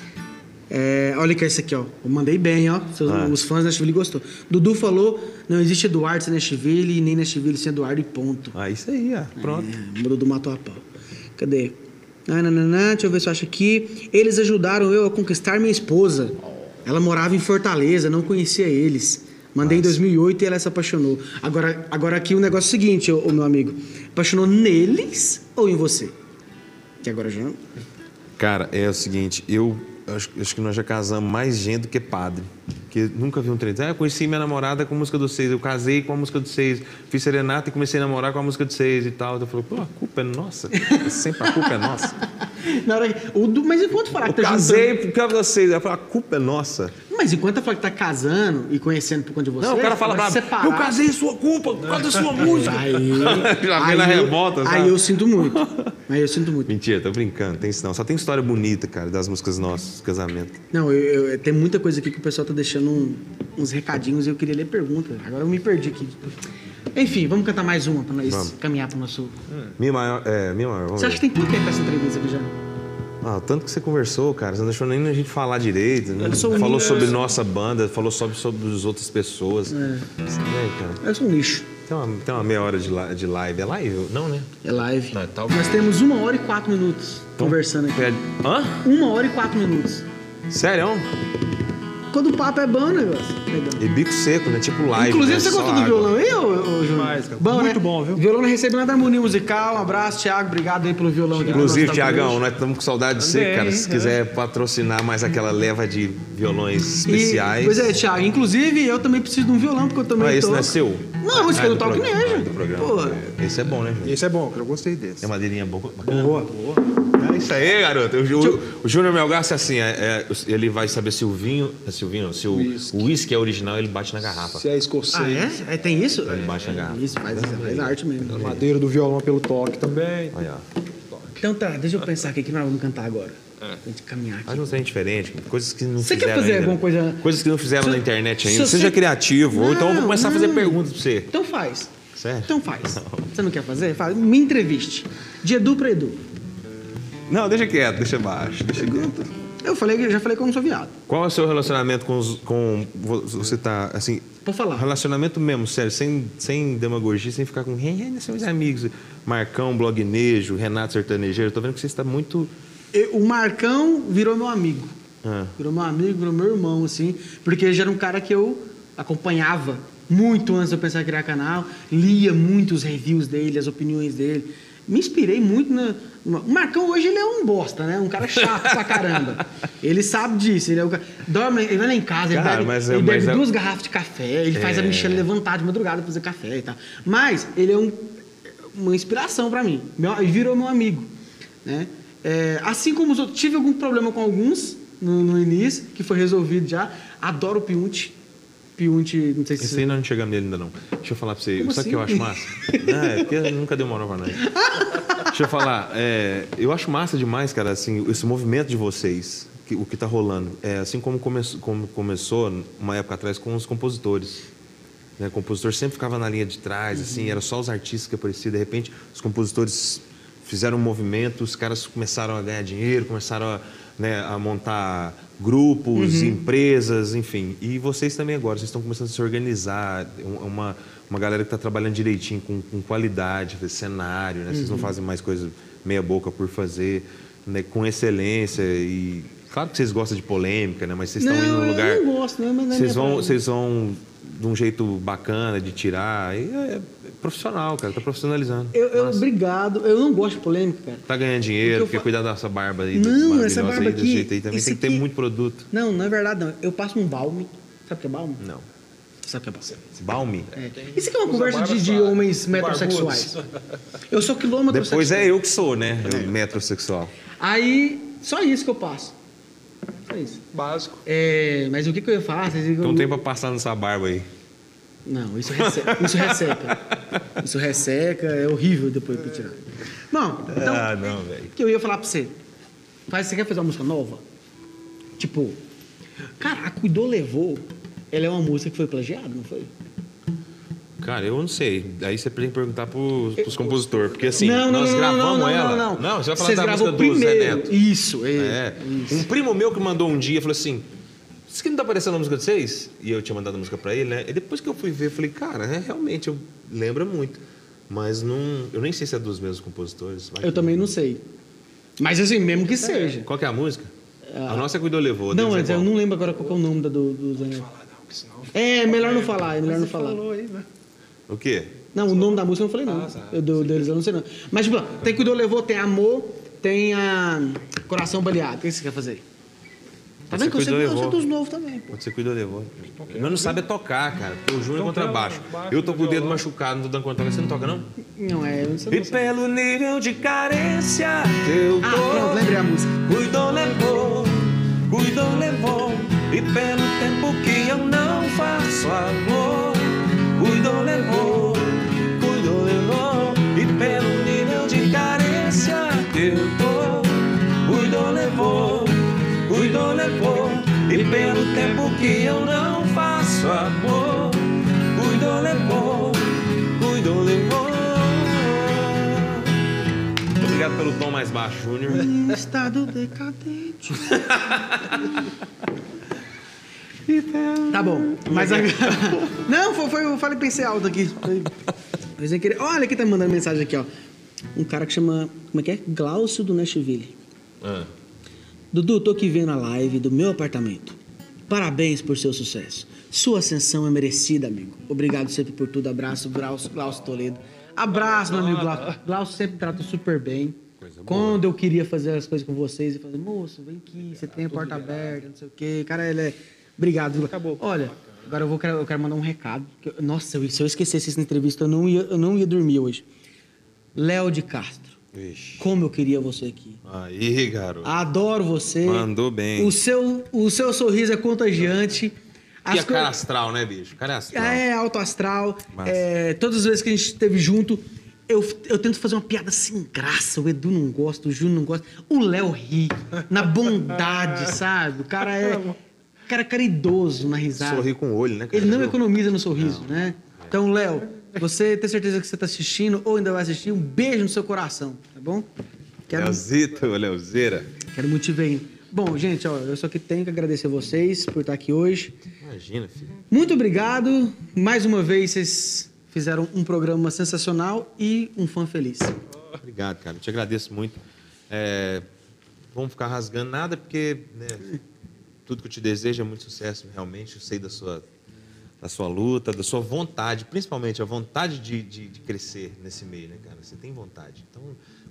É, olha que é esse aqui, ó. Eu mandei bem, ó. Seus- Ah. Os fãs da Nashville gostou. Dudu falou: não existe Eduardo sem Nashville nem Nashville sem Eduardo e ponto. Ah, isso aí, ó, pronto. É, o Dudu matou a pau. Cadê? Nananã, deixa eu ver se eu acho aqui. Eles ajudaram eu a conquistar minha esposa. Ela morava em Fortaleza, não conhecia eles. Mandei em 2008 e ela se apaixonou. Agora, agora aqui o negócio é o seguinte, ô, ô, meu amigo. Apaixonou neles ou em você? Que agora já... Cara, é o seguinte, eu acho, acho que nós já casamos mais gente do que padre. Porque nunca vi um trem. Ah, eu conheci minha namorada com a música do seis, eu casei com a música do seis, fiz serenata e comecei a namorar com a música do seis e tal. Eu falei, pô, a culpa é nossa. Sempre a culpa é nossa. Na hora que- o Du- mas enquanto falar Eu que tá casei juntando... por causa de vocês. Eu falei, a culpa é nossa. Mas enquanto falar que tá casando e conhecendo por conta de você... Não, o cara fala bravo. Eu casei, sua culpa, por causa da sua música. Aí, Já vem aí na eu- revolta, sabe? Aí eu sinto muito. Aí eu sinto muito. Mentira, tô brincando, tem isso não. Só tem história bonita, cara, das músicas nossas, casamento. Não, eu, eu- tem muita coisa aqui que o pessoal tá deixando um- uns recadinhos e eu queria ler pergunta. Agora eu me perdi aqui. Enfim, vamos cantar mais uma pra nós Vamos. caminhar pro nosso. Minha maior, é, minha maior, Você ver. acha que tem quanto tempo essa entrevista aqui já? Ah, o tanto que você conversou, cara, você não deixou nem a gente falar direito. Né? Um Falou sobre nossa banda, falou sobre, sobre as outras pessoas. É. cara. Eu sou um lixo. Tem uma, tem uma meia hora de, de live. É live? Não, né? É live. Não, tá- Nós temos uma hora e quatro minutos conversando aqui. Pede- Hã? Uma hora e quatro minutos. Sério? Quando o papo é bom, o negócio. Legal. E bico seco, né? Tipo live. Inclusive, né? você gostou do violão aí, ô, ô, Júnior? Demais, cara. Bom, Muito né? bom, viu? Violão não recebeu nada da harmonia musical. Um abraço, Thiago. Obrigado aí pelo violão aqui. Inclusive, Tiagão, hoje. nós estamos com saudade de você, cara. Se é. quiser patrocinar mais aquela leva de violões especiais. E, pois é, Thiago. Inclusive, eu também preciso de um violão, porque eu também Ah, esse toco. não é seu? Não, esse Ah, é. Nejo. Ah, do programa. Porra. Esse é bom, né, Júnior? Esse é bom, eu gostei desse. É madeirinha boa. bacana. Boa, boa. É isso aí, garoto. O, o Júnior Melgaço é assim, é- é- ele vai saber se o vinho, se o vinho, não, se o Whisky. o uísque é original, ele bate na garrafa. Se é escocês. Ah, é? é? Tem isso? Ele baixa a garrafa. Isso, faz, faz arte mesmo. A madeira do violão pelo toque também. Olha, ó. Então tá, deixa eu pensar aqui que nós vamos cantar agora. Pra gente caminhar aqui. Faz um trem diferente, coisas que não Você quer fizeram fazer ainda. alguma coisa- Coisas que não fizeram Se- na internet se ainda. você- Seja criativo. ou então eu vou Não, começar a fazer não. perguntas pra você. Então faz. Sério? Então faz. Você não quer fazer? Faz. Me entreviste. De Edu pra Edu. Não, deixa quieto, deixa baixo, deixa quieto. Eu falei, eu já falei que eu não sou viado. Qual é o seu relacionamento com os. Com, você tá, assim. Pode falar. Relacionamento mesmo, sério, sem, sem demagogia, sem ficar com. "Hey, hey, são meus amigos. Marcão, Blognejo, Renato Sertanejeiro. Tô vendo que você está muito. Eu- o Marcão virou meu amigo. Ah. Virou meu amigo, virou meu irmão, assim. Porque ele já era um cara que eu acompanhava muito antes de eu pensar em criar canal. Lia muito os reviews dele, as opiniões dele. Me inspirei muito na... O Marcão hoje ele é um bosta, né? Um cara chato pra caramba. Ele sabe disso. Ele é o. Dorme, ele vai lá em casa, ele Cara, bebe, mas é- ele mas bebe é- duas garrafas de café, ele faz a É. Michelle levantar de madrugada pra fazer café e tal. Mas ele é um, uma inspiração pra mim. Meu, ele virou meu amigo, né? É, assim como os outros, tive algum problema com alguns no, no início, que foi resolvido já. Adoro o Piunte. Piunte, não sei se Esse aí nós não chegamos nele ainda não. Deixa eu falar pra você. Como Sabe o que eu assim? acho massa? Não, é porque nunca deu moral pra nós. Deixa eu falar. é, eu acho massa demais, cara, assim, esse movimento de vocês, que- o que tá rolando. É, assim como, come, como começou uma época atrás com os compositores. Né? O compositor sempre ficava na linha de trás, assim, era só os artistas que apareciam. De repente, os compositores fizeram um movimento, os caras começaram a ganhar dinheiro, começaram a, né, a montar grupos, Uhum. empresas, enfim. E vocês também agora, vocês estão começando a se organizar, um- uma, uma galera que está trabalhando direitinho, com, com qualidade, cenário, né? Uhum. Vocês não fazem mais coisa meia boca por fazer, né, com excelência e... Claro que vocês gostam de polêmica, né? Mas vocês estão Não, indo num eu lugar... não gosto, não, mas não é vocês vão, praia. vocês vão de um jeito bacana de tirar. E é, é profissional, cara. Tá profissionalizando. Eu, eu, obrigado. Eu não gosto de polêmica, cara. Tá ganhando dinheiro, Porque fa- cuidar dessa barba aí. Não, essa barba aí, desse aqui, jeito aí também tem que ter aqui- muito produto. Não, não é verdade, não. Eu passo um balme. Sabe o que é balme? Não. Sabe o que é balme? Balme? É. Isso aqui é uma Usa conversa de, de homens metrosexuais. Eu sou quilômetro Depois sexual. é eu que sou, né? O metrosexual. Aí, só isso que eu passo. Só isso. Básico. É, mas o que, que eu ia falar? Vocês Então tem pra passar nessa barba aí. Não, isso resseca. Isso resseca. Isso resseca, é horrível depois pra tirar. Não, então, Ah, não, velho. que eu ia falar pra você? Faz, você quer fazer uma música nova? Tipo, cara, a Cuidou Levou, ela é uma música que foi plagiada, não foi? Cara, eu não sei. Aí você tem que perguntar pros, pros compositores. Porque assim, não, não, nós não, gravamos não, não, ela. não, não. você vai falar Vocês da música do Zé. Neto. Isso, é. É. Um primo meu que mandou um dia falou assim: Isso que não tá aparecendo na música de vocês? E eu tinha mandado a música pra ele, né? E depois que eu fui ver, eu falei, cara, é, realmente, eu lembra muito. Mas não. Eu nem sei se é dos mesmos compositores. Vai Eu também não sei. Mas assim, mesmo que seja. Qual que é a música? A nossa é Cuidou Levou. Não, é mas eu não lembro agora qual é o nome da do, do. Ah, não, senão... É, melhor não falar, é melhor não falar. Falou aí, né? O quê? Não, o nome da música eu não falei, não. Ah, tá. Eu, do, deles eu não sei, não. Mas, tipo, tem Cuidou Levou, tem Amor, tem a Coração Baleado. O que você quer fazer? Tá Você vendo que eu sei, eu sei dos novos também, pô. Quando você cuidou, levou. Mas não sabe é tocar, cara. Porque o Júnior é Então contrabaixo. Eu tô com o dedo machucado, não tô dando conta. Você não toca, não? Não, é... Eu não sei, E pelo nível de carência que eu Ah, pronto, lembrei a música. Cuidou, levou, cuidou, levou. E pelo tempo que eu não faço amor, cuidou, levou, Pelo tempo que eu não faço amor, cuidou, levou, cuidou, levou. Obrigado pelo tom mais baixo, Júnior. Estado decadente. tá bom, mas agora... Não, foi, foi, eu falei, pensei alto aqui. Foi, foi sem querer. Olha quem tá me mandando mensagem aqui, ó. Um cara que chama... Como é que é? Glaucio do Nashville. Ah, Dudu, tô aqui vendo a live do meu apartamento. Parabéns por seu sucesso. Sua ascensão é merecida, amigo. Obrigado sempre por tudo. Abraço, Glaucio, Glaucio Toledo. Abraço, meu amigo Glaucio. Glaucio sempre trata super bem. Quando eu queria fazer as coisas com vocês, e fazer, moço, vem aqui, você tem a porta aberta, não sei o quê. Cara, ele é. Obrigado? Acabou. Olha, agora eu, vou, quero- eu quero mandar um recado. Nossa, se eu esquecesse isso na entrevista, eu não ia, eu não ia dormir hoje. Léo de Castro. Vixe. Como eu queria você aqui. Aí, garoto. Adoro você. Mandou bem. O seu, o seu sorriso é contagiante. E a co- cara astral, né, bicho? Cara astral. é alto astral. É, todas as vezes que a gente esteve junto, eu, eu tento fazer uma piada sem graça. O Edu não gosta, o Júnior não gosta. O Léo ri, na bondade, sabe? O cara é. O cara é caridoso na risada. Sorri com o olho, né, cara? Ele não economiza no sorriso, né? Então, Léo, você tem certeza que você está assistindo ou ainda vai assistir? Um beijo no seu coração, tá bom? Quero, Leozito, Leozeira. quero muito te ver. Bom, gente, ó, eu só que tenho que agradecer vocês por estar aqui hoje. Imagina, filho. Muito obrigado. Mais uma vez, vocês fizeram um programa sensacional e um fã feliz. Obrigado, cara. Eu te agradeço muito. É, vamos ficar rasgando nada, porque né, tudo que eu te desejo é muito sucesso, realmente. Eu sei da sua, da sua luta, da sua vontade, principalmente a vontade de, de, de crescer nesse meio, né, cara? Você tem vontade. Então,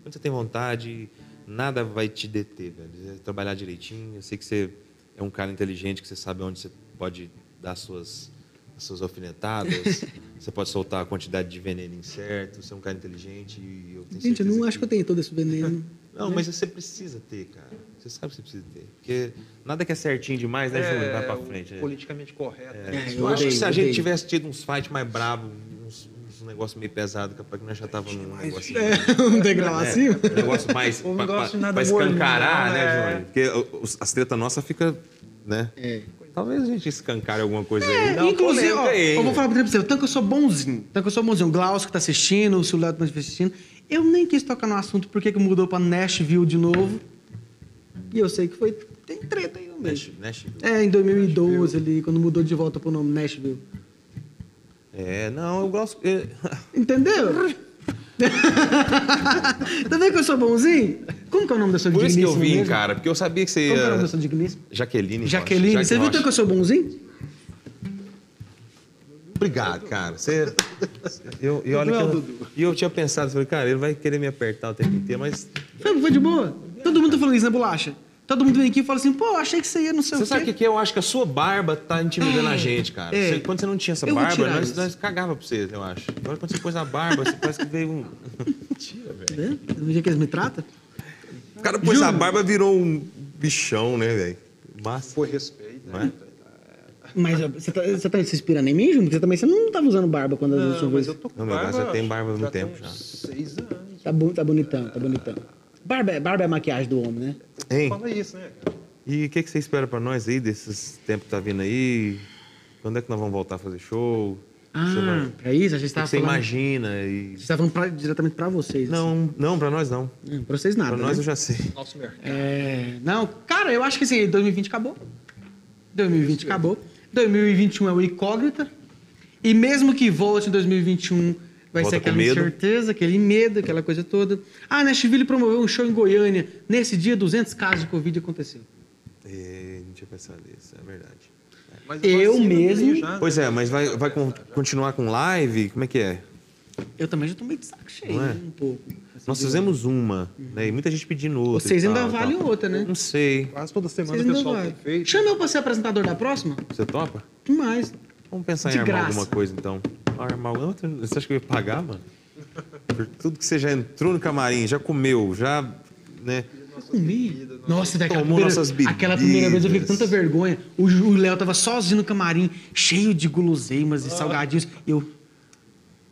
quando você tem vontade, nada vai te deter, velho. É trabalhar direitinho. Eu sei que você é um cara inteligente, que você sabe onde você pode dar suas, as suas alfinetadas. você pode soltar a quantidade de veneno incerto. Você é um cara inteligente e eu tenho Gente, eu não acho que eu tenho todo esse veneno. Não, mas você precisa ter, cara. Você sabe que você precisa ter. Porque nada que é certinho demais, né, Júnior? Vai pra frente. né? politicamente correto. É, né? eu Eu acho que se a gente tivesse tido uns fights mais bravos, uns, uns negócios meio pesados, capaz que nós já tava num negócio... um degrau É, acima. um negócio mais Um pra, negócio pra- nada pra escancarar, né, né? Júnior? Porque as tretas nossas ficam, né? É. Talvez a gente escancare alguma coisa É, aí. Uma inclusive, ó, eu vou né? falar pra você, tanto que eu sou bonzinho, tanto que eu sou bonzinho. O Glaucio que tá assistindo, o Silvio tá assistindo. Eu nem quis tocar no assunto porque que mudou pra Nashville de novo. E eu sei que foi. Tem treta aí no meio. Nash- Nashville. É, em 2012 ali, quando mudou de volta pro nome Nashville. É, não, eu gosto. Entendeu? tá vendo que eu sou bonzinho? Como que é o nome da sua Por isso que eu digníssima vim, mesmo? cara, porque eu sabia que você Como que é o nome da ia. sua digníssima? Jaqueline. Rocha. Jaqueline. Jaque Você viu então que eu sou bonzinho? Obrigado, cara. Você. Eu, e olha é eu, e eu tinha pensado, falei, cara, ele vai querer me apertar o tempo inteiro, mas. Foi, foi de boa. Todo mundo tá falando isso, né, Bolacha? Todo mundo vem aqui e fala assim, pô, achei que você ia não sei Você o sabe o quê. que, que é? Eu acho que a sua barba tá intimidando a gente, cara. é. Você- quando você não tinha essa Eu barba, nós, nós cagava pra você, eu acho. Agora quando você pôs a barba, você parece que veio um. Mentira, velho. Vendo? Do jeito que eles me tratam. O cara pôs a barba virou um bichão, né, velho? Massa. Foi respeito. Não é? Mas você tá, você tá se inspirando em mim, Júnior? Porque você também você não tava usando barba quando a última Não, mas eu tô com Não, meu barba. Já tem barba há muito já tem tempo já. uns Seis anos. Tá, bu- tá bonitão, tá bonitão. Barba, é- barba é a maquiagem do homem, né? Hein? Fala isso, né, cara? E o que, que você espera pra nós aí, desses tempos que tá vindo aí? Quando é que nós vamos voltar a fazer show? Você vai- Ah, é isso? A gente O que tava você falando... imagina? A E... gente tava falando pra- diretamente pra vocês. Não, não, pra nós não. assim. Hum, Pra vocês nada, Pra nós né? eu já sei. Nosso mercado. É, não, cara, eu acho que assim, 2020 acabou. 2020 acabou. 2021 é o incógnita. E mesmo que volte em 2021, vai Volta ser aquela medo. incerteza, aquele medo, aquela coisa toda. Ah, Nashville promoveu um show em Goiânia. Nesse dia, 200 casos de Covid aconteceu. É, não tinha pensado nisso, é verdade. Mas Eu mesmo- já, né? Pois é, mas vai, vai con- continuar com live? Como é que é? Eu também já tô meio de saco cheio, é? um pouco. Assim, Nós fizemos uma, né? E muita gente pedindo outra. Vocês ainda tal, valem tal. outra, né? Não sei. Quase toda semana Vocês o pessoal valem. tem feito. Chama eu pra ser apresentador da próxima? Você topa? Demais. Vamos pensar De em armar graça. alguma coisa, então. Armar outra? Você acha que eu ia pagar, mano? Por tudo que você já entrou no camarim, já comeu, já, né? Eu comi. Nossa, daquela Tomou primeira, nossas bebidas. aquela primeira vez eu fiquei com tanta vergonha. O Léo tava sozinho no camarim, cheio de guloseimas e salgadinhos. E eu.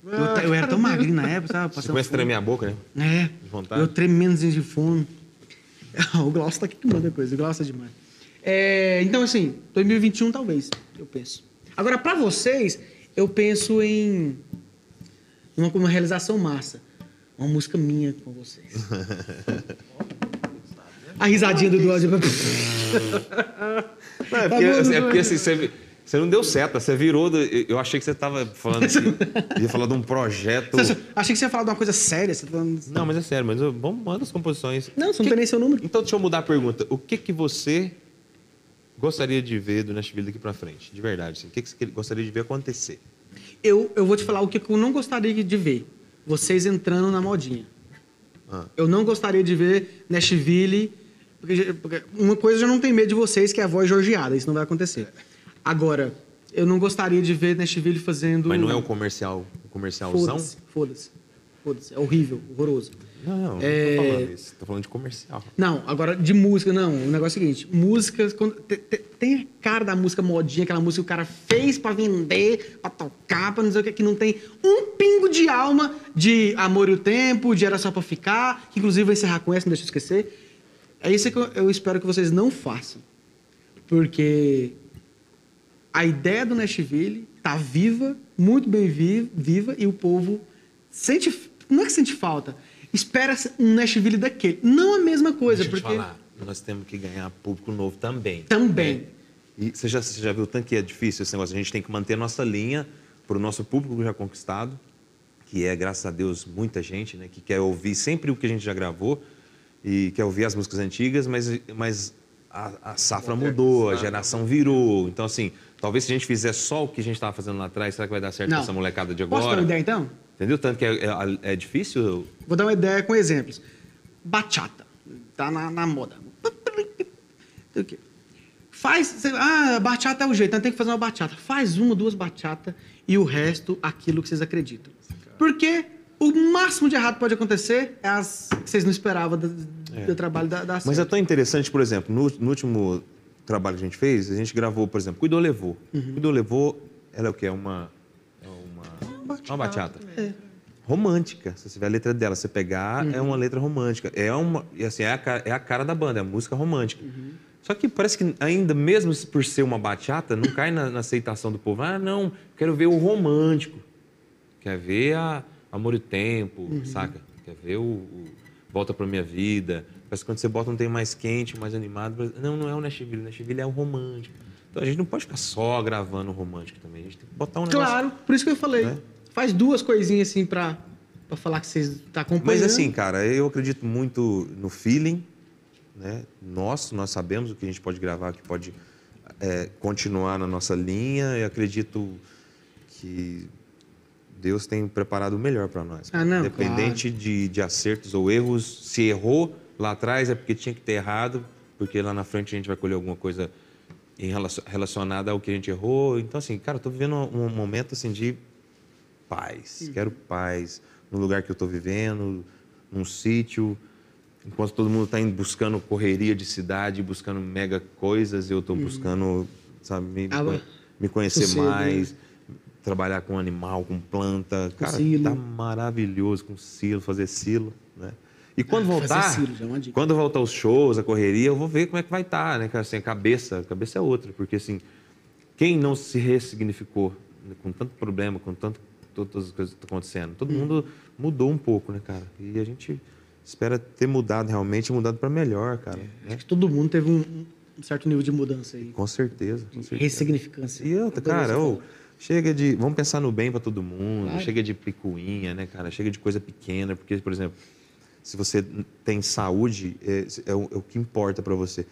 Eu, eu era tão magrinho na época, sabe? Você Passando começa a tremer a boca, né? É. De vontade. Eu tremendo de fome. o Glaucio tá aqui que manda coisa. O Glaucio é demais. É, então, assim, 2021 talvez, eu penso. Agora, pra vocês, eu penso em uma, uma realização massa. Uma música minha com vocês. A risadinha do Dual. Não, é porque, assim, é porque assim, você, você não deu certo, você virou. do- eu achei que você tava falando assim, ia falar de um projeto. Achei que você ia falar de uma coisa séria. Você tá. Não, mas é sério, mas eu- vamos manda as composições. Não, você não Que- tem nem seu número. Então deixa eu mudar a pergunta. O que que você gostaria de ver do Nashville daqui pra frente? De verdade, assim, o que que você gostaria de ver acontecer? Eu, eu vou te falar o que eu não gostaria de ver. Vocês entrando na modinha. Ah. Eu não gostaria de ver Nashville. Porque, porque uma coisa eu não tenho medo de vocês, que é a voz georgiada. Isso não vai acontecer. Agora, eu não gostaria de ver Nashville fazendo. Mas não é o comercial, o comercialzão? Foda-se. Foda-se. Foda-se. É horrível, horroroso. Não, não, É- não tô falando isso. Tô falando de comercial. Não, agora de música, não. O negócio é o seguinte: músicas. quando- te- te- tem a cara da música modinha, aquela música que o cara fez pra vender, pra tocar, pra não sei o que, que não tem um pingo de alma de Amor e o Tempo, de Era Só Pra Ficar, que inclusive vai encerrar com essa, não deixa eu esquecer. É isso que eu, eu espero que vocês não façam. Porque a ideia do Nashville tá viva, muito bem vi- viva, e o povo sente. Não é que sente falta. Espera um Nashville daquele. Não a mesma coisa, Deixa eu te porque. falar, nós temos que ganhar público novo também. Também. né? E você já, você já viu o tanto que é difícil esse negócio? A gente tem que manter a nossa linha para o nosso público já conquistado, que é, graças a Deus, muita gente, né? Que quer ouvir sempre o que a gente já gravou e quer ouvir as músicas antigas, mas, mas a, a safra mudou, a geração virou. Então, assim, talvez se a gente fizer só o que a gente estava fazendo lá atrás, será que vai dar certo Não. com essa molecada de Posso dar agora? uma ideia então? Entendeu? Tanto que é, é- é difícil Vou dar uma ideia com exemplos. Bachata. Tá na, na moda. Faz. Ah, bachata é o jeito, então tem que fazer uma bachata. Faz uma, duas bachatas e o resto aquilo que vocês acreditam. Porque o máximo de errado que pode acontecer é as que vocês não esperavam do, do trabalho da, da Mas é tão interessante, por exemplo, no, no último trabalho que a gente fez, a gente gravou, por exemplo, Cuidou Levou. Uhum. Cuidou Levou, ela é o quê? É uma. É uma, uma bachata. Romântica. Se você ver a letra dela, você pegar, é Uhum. uma letra romântica. É uma. E assim, é a, cara, é a cara da banda, é a música romântica. Uhum. Só que parece que ainda, mesmo por ser uma bachata, não cai na, na aceitação do povo. Ah, não, quero ver o romântico. Quer ver a Amor e Tempo, Uhum. saca? Quer ver o, o Volta pra Minha Vida. Parece que quando você bota um tem mais quente, mais animado. Não, não é o Nashville. O Nashville é o romântico. Então a gente não pode ficar só gravando o romântico também. A gente tem que botar um negócio. Claro, por isso que eu falei. Né? Faz duas coisinhas assim pra, pra falar que vocês tá acompanhando. Mas assim, cara, eu acredito muito no feeling, né? Nosso, nós sabemos o que a gente pode gravar, o que pode é, continuar na nossa linha. E acredito que Deus tem preparado o melhor para nós. Ah, não, Independente de, de acertos ou erros, se errou lá atrás é porque tinha que ter errado, porque lá na frente a gente vai colher alguma coisa relacionada ao que a gente errou. Então, assim, cara, eu tô vivendo um, momento assim de paz. Quero paz no lugar que eu estou vivendo, num sítio. Enquanto todo mundo está buscando correria de cidade, buscando mega coisas, eu estou buscando, sabe, me, me- conhecer sossego, mais, trabalhar com animal, com planta. Cara, silo. tá maravilhoso com silo, fazer silo, né? E quando Ah, fazer voltar, já é quando voltar os shows, a correria, eu vou ver como é que vai estar, né? cara? Assim, a cabeça, a cabeça é outra, porque assim, quem não se ressignificou né, com tanto problema, com tanto todas as coisas que estão acontecendo, todo mundo mudou um pouco, né, cara? E a gente espera ter mudado realmente, mudado para melhor, cara. né? Acho que todo mundo teve um, um certo nível de mudança aí. Com certeza, com certeza. Ressignificância. E outra, cara, ô, chega de. Vamos pensar no bem para todo mundo, Claro. chega de picuinha, né, cara? Chega de coisa pequena, porque, por exemplo, se você tem saúde, é, é o, é o que importa para você.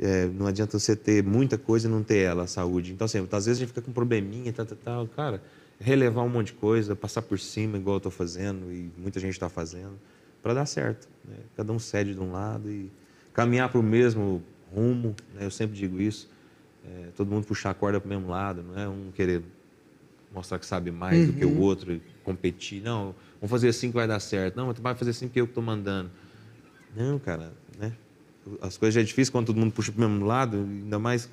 É, não adianta você ter muita coisa e não ter ela, a saúde. Então, assim, às vezes a gente fica com probleminha e tal, tal, tal. Cara, relevar um monte de coisa, passar por cima, igual eu tô fazendo e muita gente está fazendo, para dar certo. né? Cada um cede de um lado e caminhar para o mesmo rumo, né? eu sempre digo isso. É, todo mundo puxar a corda para o mesmo lado, não é um querer mostrar que sabe mais do que o outro e competir. Não, vamos fazer assim que vai dar certo. Não, mas tu vai fazer assim porque eu que estou mandando. Não, cara, né? As coisas já é difícil quando todo mundo puxa para o mesmo lado, ainda mais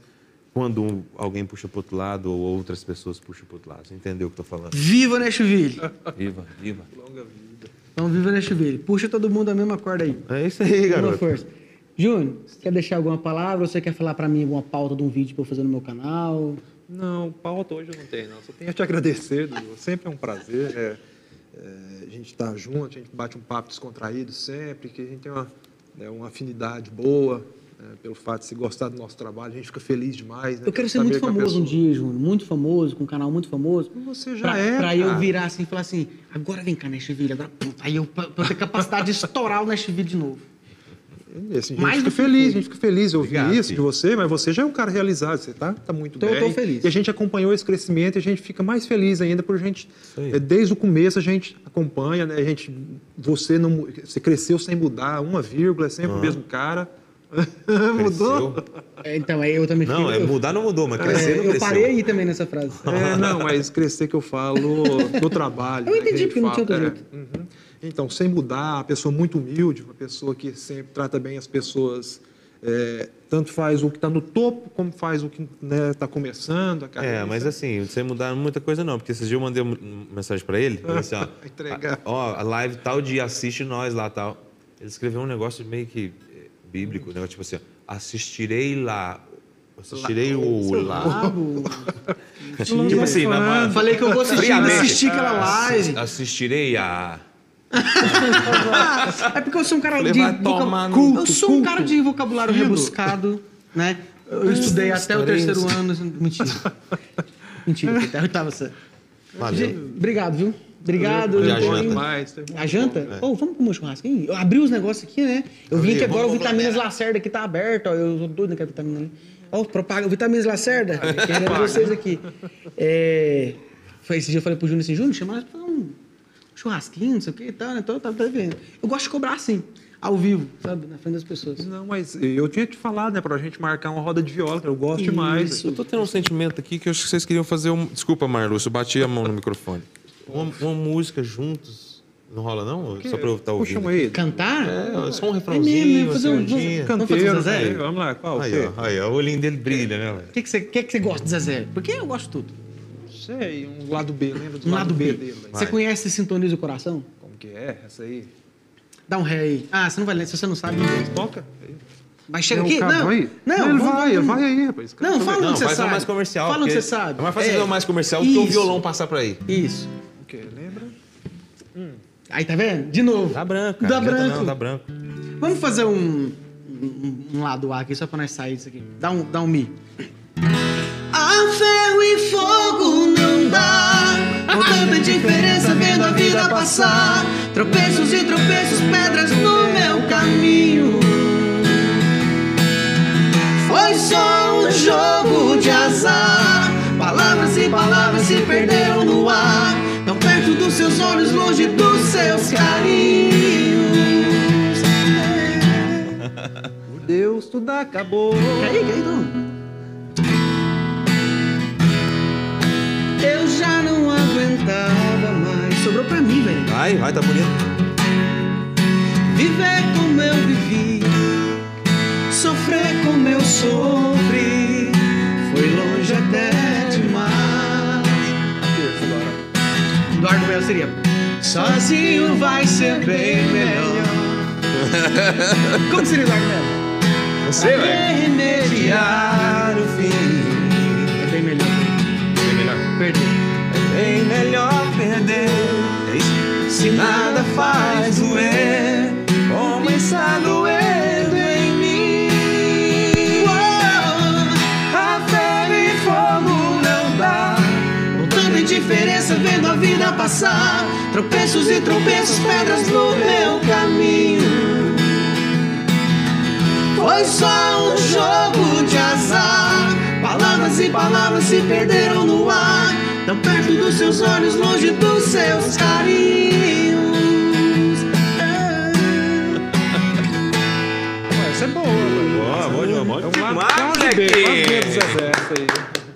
quando alguém puxa para outro lado ou outras pessoas puxam para outro lado. Você entendeu o que eu estou falando? Viva Nashville! Viva, viva. Então, viva Nashville. Puxa todo mundo a mesma corda aí. É isso aí, garoto. força. Júnior, você quer deixar alguma palavra? Ou você quer falar pra mim alguma pauta de um vídeo pra eu fazer no meu canal? Não, pauta hoje eu não tenho, não. Só tenho a te agradecer, Dudu. Sempre é um prazer. é, é, a gente está junto, a gente bate um papo descontraído sempre, que a gente tem uma, né, uma afinidade boa. né, pelo fato de se gostar do nosso trabalho, a gente fica feliz demais. né, Eu quero ser muito famoso um pessoa- dia, Júnior. Muito famoso, com um canal muito famoso. Você já pra, é, Pra eu virar assim e falar assim, agora vem cá, Nashville. Agora, aí eu, pra eu ter capacidade de estourar o Nashville de novo. E, assim, a Mais gente do fica feliz, a gente fica feliz de ouvir Obrigado, isso de filho. você, mas você já é um cara realizado, você tá, tá muito eu bem. tô feliz. E a gente acompanhou esse crescimento e a gente fica mais feliz ainda por gente, aí. eh, desde o começo a gente acompanha, né? A gente, você não, você cresceu sem mudar, uma vírgula, é sempre o mesmo cara. Mudou? É, Então, aí eu também Não, fiquei- é, eu, mudar não mudou, mas é, crescer não eu cresceu. parei aí também nessa frase. É, não, mas crescer que eu falo no trabalho. Eu né, a entendi, gente porque não tinha fala, outro é. Uhum. Então, sem mudar, uma pessoa muito humilde, uma pessoa que sempre trata bem as pessoas, é, tanto faz o que está no topo, como faz o que está começando a carreira. É, mas assim, sem mudar muita coisa não, porque esses dias eu mandei uma mensagem pra ele, assim, ó, Entregar. a- ó, a live tal dia, assiste nós lá tal. Ele escreveu um negócio meio que eh, bíblico, né? Tipo assim, ó, assistirei lá, assistirei o lá. Brabo. tipo assim, na, Falei que eu vou assistir, assistir aquela live. assistirei a... É porque eu sou um cara Falei, de no Eu culto, sou um culto. cara de vocabulário Fino. rebuscado, né? Eu estudei até o terceiro ano. Mentira. Mentira, até a oitava série. Valeu. Obrigado, viu? Obrigado. Onde eu é a tô janta? Mais, A janta? Ô, vamos comer um churrasquinho? Eu abri os negócios aqui, né? Eu vim aqui agora, o Vitaminas Lacerda aqui tá aberto, ó. Eu sou doido naquela vitamina ali. Ó, propaga, o Vitaminas Lacerda, querendo vocês aqui. É... Foi esse dia eu falei pro Júnior assim, Júnior, chama nós pra um churrasquinho, não sei o que e tal, né? Tô, tá, tá vendo. Eu gosto de cobrar assim, ao vivo, sabe? Na frente das pessoas. Não, mas eu tinha te falado, né, pra gente marcar uma roda de viola, que eu gosto demais. Isso. Eu tô tendo um sentimento aqui que eu acho que vocês queriam fazer um... Desculpa, Marlúcio, eu bati a mão no microfone. Uma, uma música juntos, não rola não? Só pra eu estar Puxa ouvindo. uma aí. Cantar? É, só um É refrãozinho, mesmo, né? Fazer assim, um- dia. Vamos fazer Canteiro, Zezé? Vamos lá, qual? Aí, ó, aí, ó, o olhinho dele brilha, né, velho? O que, que, você, que, que você gosta de Zezé? Porque eu gosto de tudo. Sei, um lado B, lembra do Um lado B. dele? Você conhece Sintoniza o Coração? Como que é? Essa aí? Dá um ré aí. Ah, você não vai ler, se você não sabe. Toca. Vai, chega Não, aqui. Não, vai. não, ele vamos- vai, vamos- vai aí, rapaz. Não, fala Não, onde você faz sabe. um mais comercial. Fala onde você sabe. É mais fácil fazer um mais comercial do que o violão passar por aí. Isso. O? Lembra? Aí, tá vendo? De novo. Dá branco, cara. Dá Não branco. Não, dá branco. Vamos fazer um, um, um lado A aqui, só pra nós sair disso aqui. Dá um, dá um Mi. A ferro e fogo dá Com tanta diferença vendo a vida passar. Tropeços e tropeços, pedras no meu caminho. Foi só um jogo de azar. Palavras e palavras se perderam no ar. Tão perto dos seus olhos, longe dos seus carinhos. Por Deus, tudo acabou. Ir, quer Eu já não aguentava mais. Sobrou pra mim, velho. Vai, vai, tá bonito. Viver como eu vivi, sofrer como eu sofri, foi longe até demais. Eduardo Melo seria. Sozinho vai ser bem melhor. Como seria Eduardo Melo? Você, velho. remediar o fim. É? Se nada faz doer, como está doendo em mim. A ferro e fogo não dá. Com tanta indiferença vendo a vida passar Tropeços e tropeços, pedras no meu caminho Foi só um jogo de azar Palavras e palavras se perderam no Tão perto dos seus olhos, longe dos seus carinhos Ué, Essa é boa, velho. Boa, boa, boa, boa. É um Demais, Zezé, essa aí.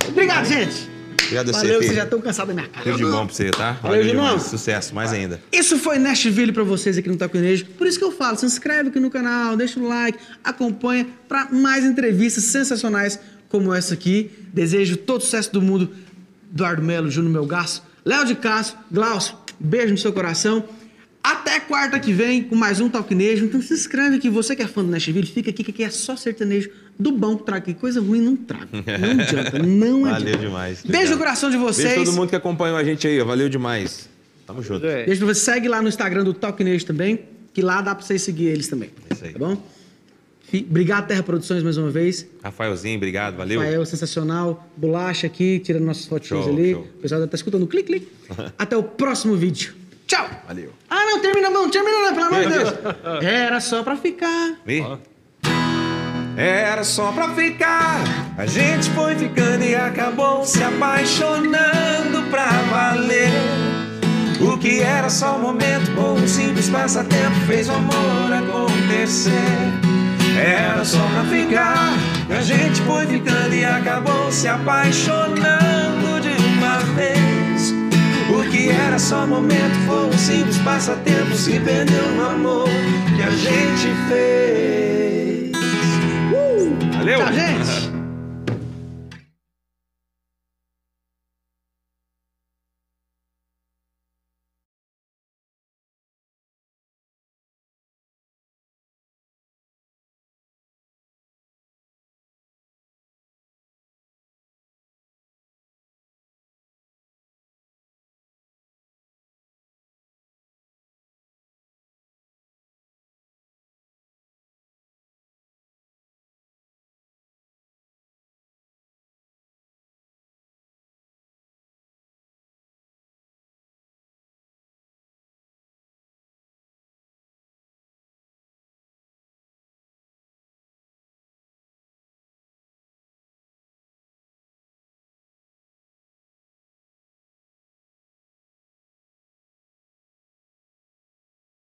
Obrigado, gente! Obrigado a você, Valeu, vocês já estão cansados da minha cara Tudo de bom pra você, tá? Valeu, demais. irmão. Sucesso, mais ainda. Isso foi Nashville pra vocês aqui no Taconejo. Por isso que eu falo, se inscreve aqui no canal, deixa o like, acompanha pra mais entrevistas sensacionais como essa aqui. Desejo todo o sucesso do mundo. Eduardo Melo, Júnior Melgaço, Léo de Castro, Glaucio, beijo no seu coração. Até quarta que vem com mais um Talquinejo. Então se inscreve aqui. Você que é fã do Nashville, fica aqui que aqui é só sertanejo do bom que traga aqui. Coisa ruim não traga. Não adianta, não Valeu adianta. demais. Beijo no coração de vocês. Beijo todo mundo que acompanhou a gente aí, ó. Valeu demais. Tamo junto. É. Beijo pra você. Segue lá no Instagram do Talkinejo também, que lá dá pra vocês seguir eles também. Isso aí. Tá bom? Obrigado, Terra Produções, mais uma vez. Rafaelzinho, obrigado, valeu. Rafael, sensacional. Bolacha aqui, tirando nossas fotinhas Show, ali. show. O pessoal já tá escutando. Clique, clique. Até o próximo vídeo. Tchau. Valeu. Ah, não, termina não, termina não, pelo amor de Deus. Era só pra ficar. Era só pra ficar. A gente foi ficando e acabou se apaixonando pra valer. O que era só um momento bom, um simples passatempo, fez o amor acontecer. Era só pra ficar. A gente foi ficando e acabou se apaixonando de uma vez. O que era só momento foi um simples passatempo, se perdeu no amor que a gente fez. valeu. Tchau, gente.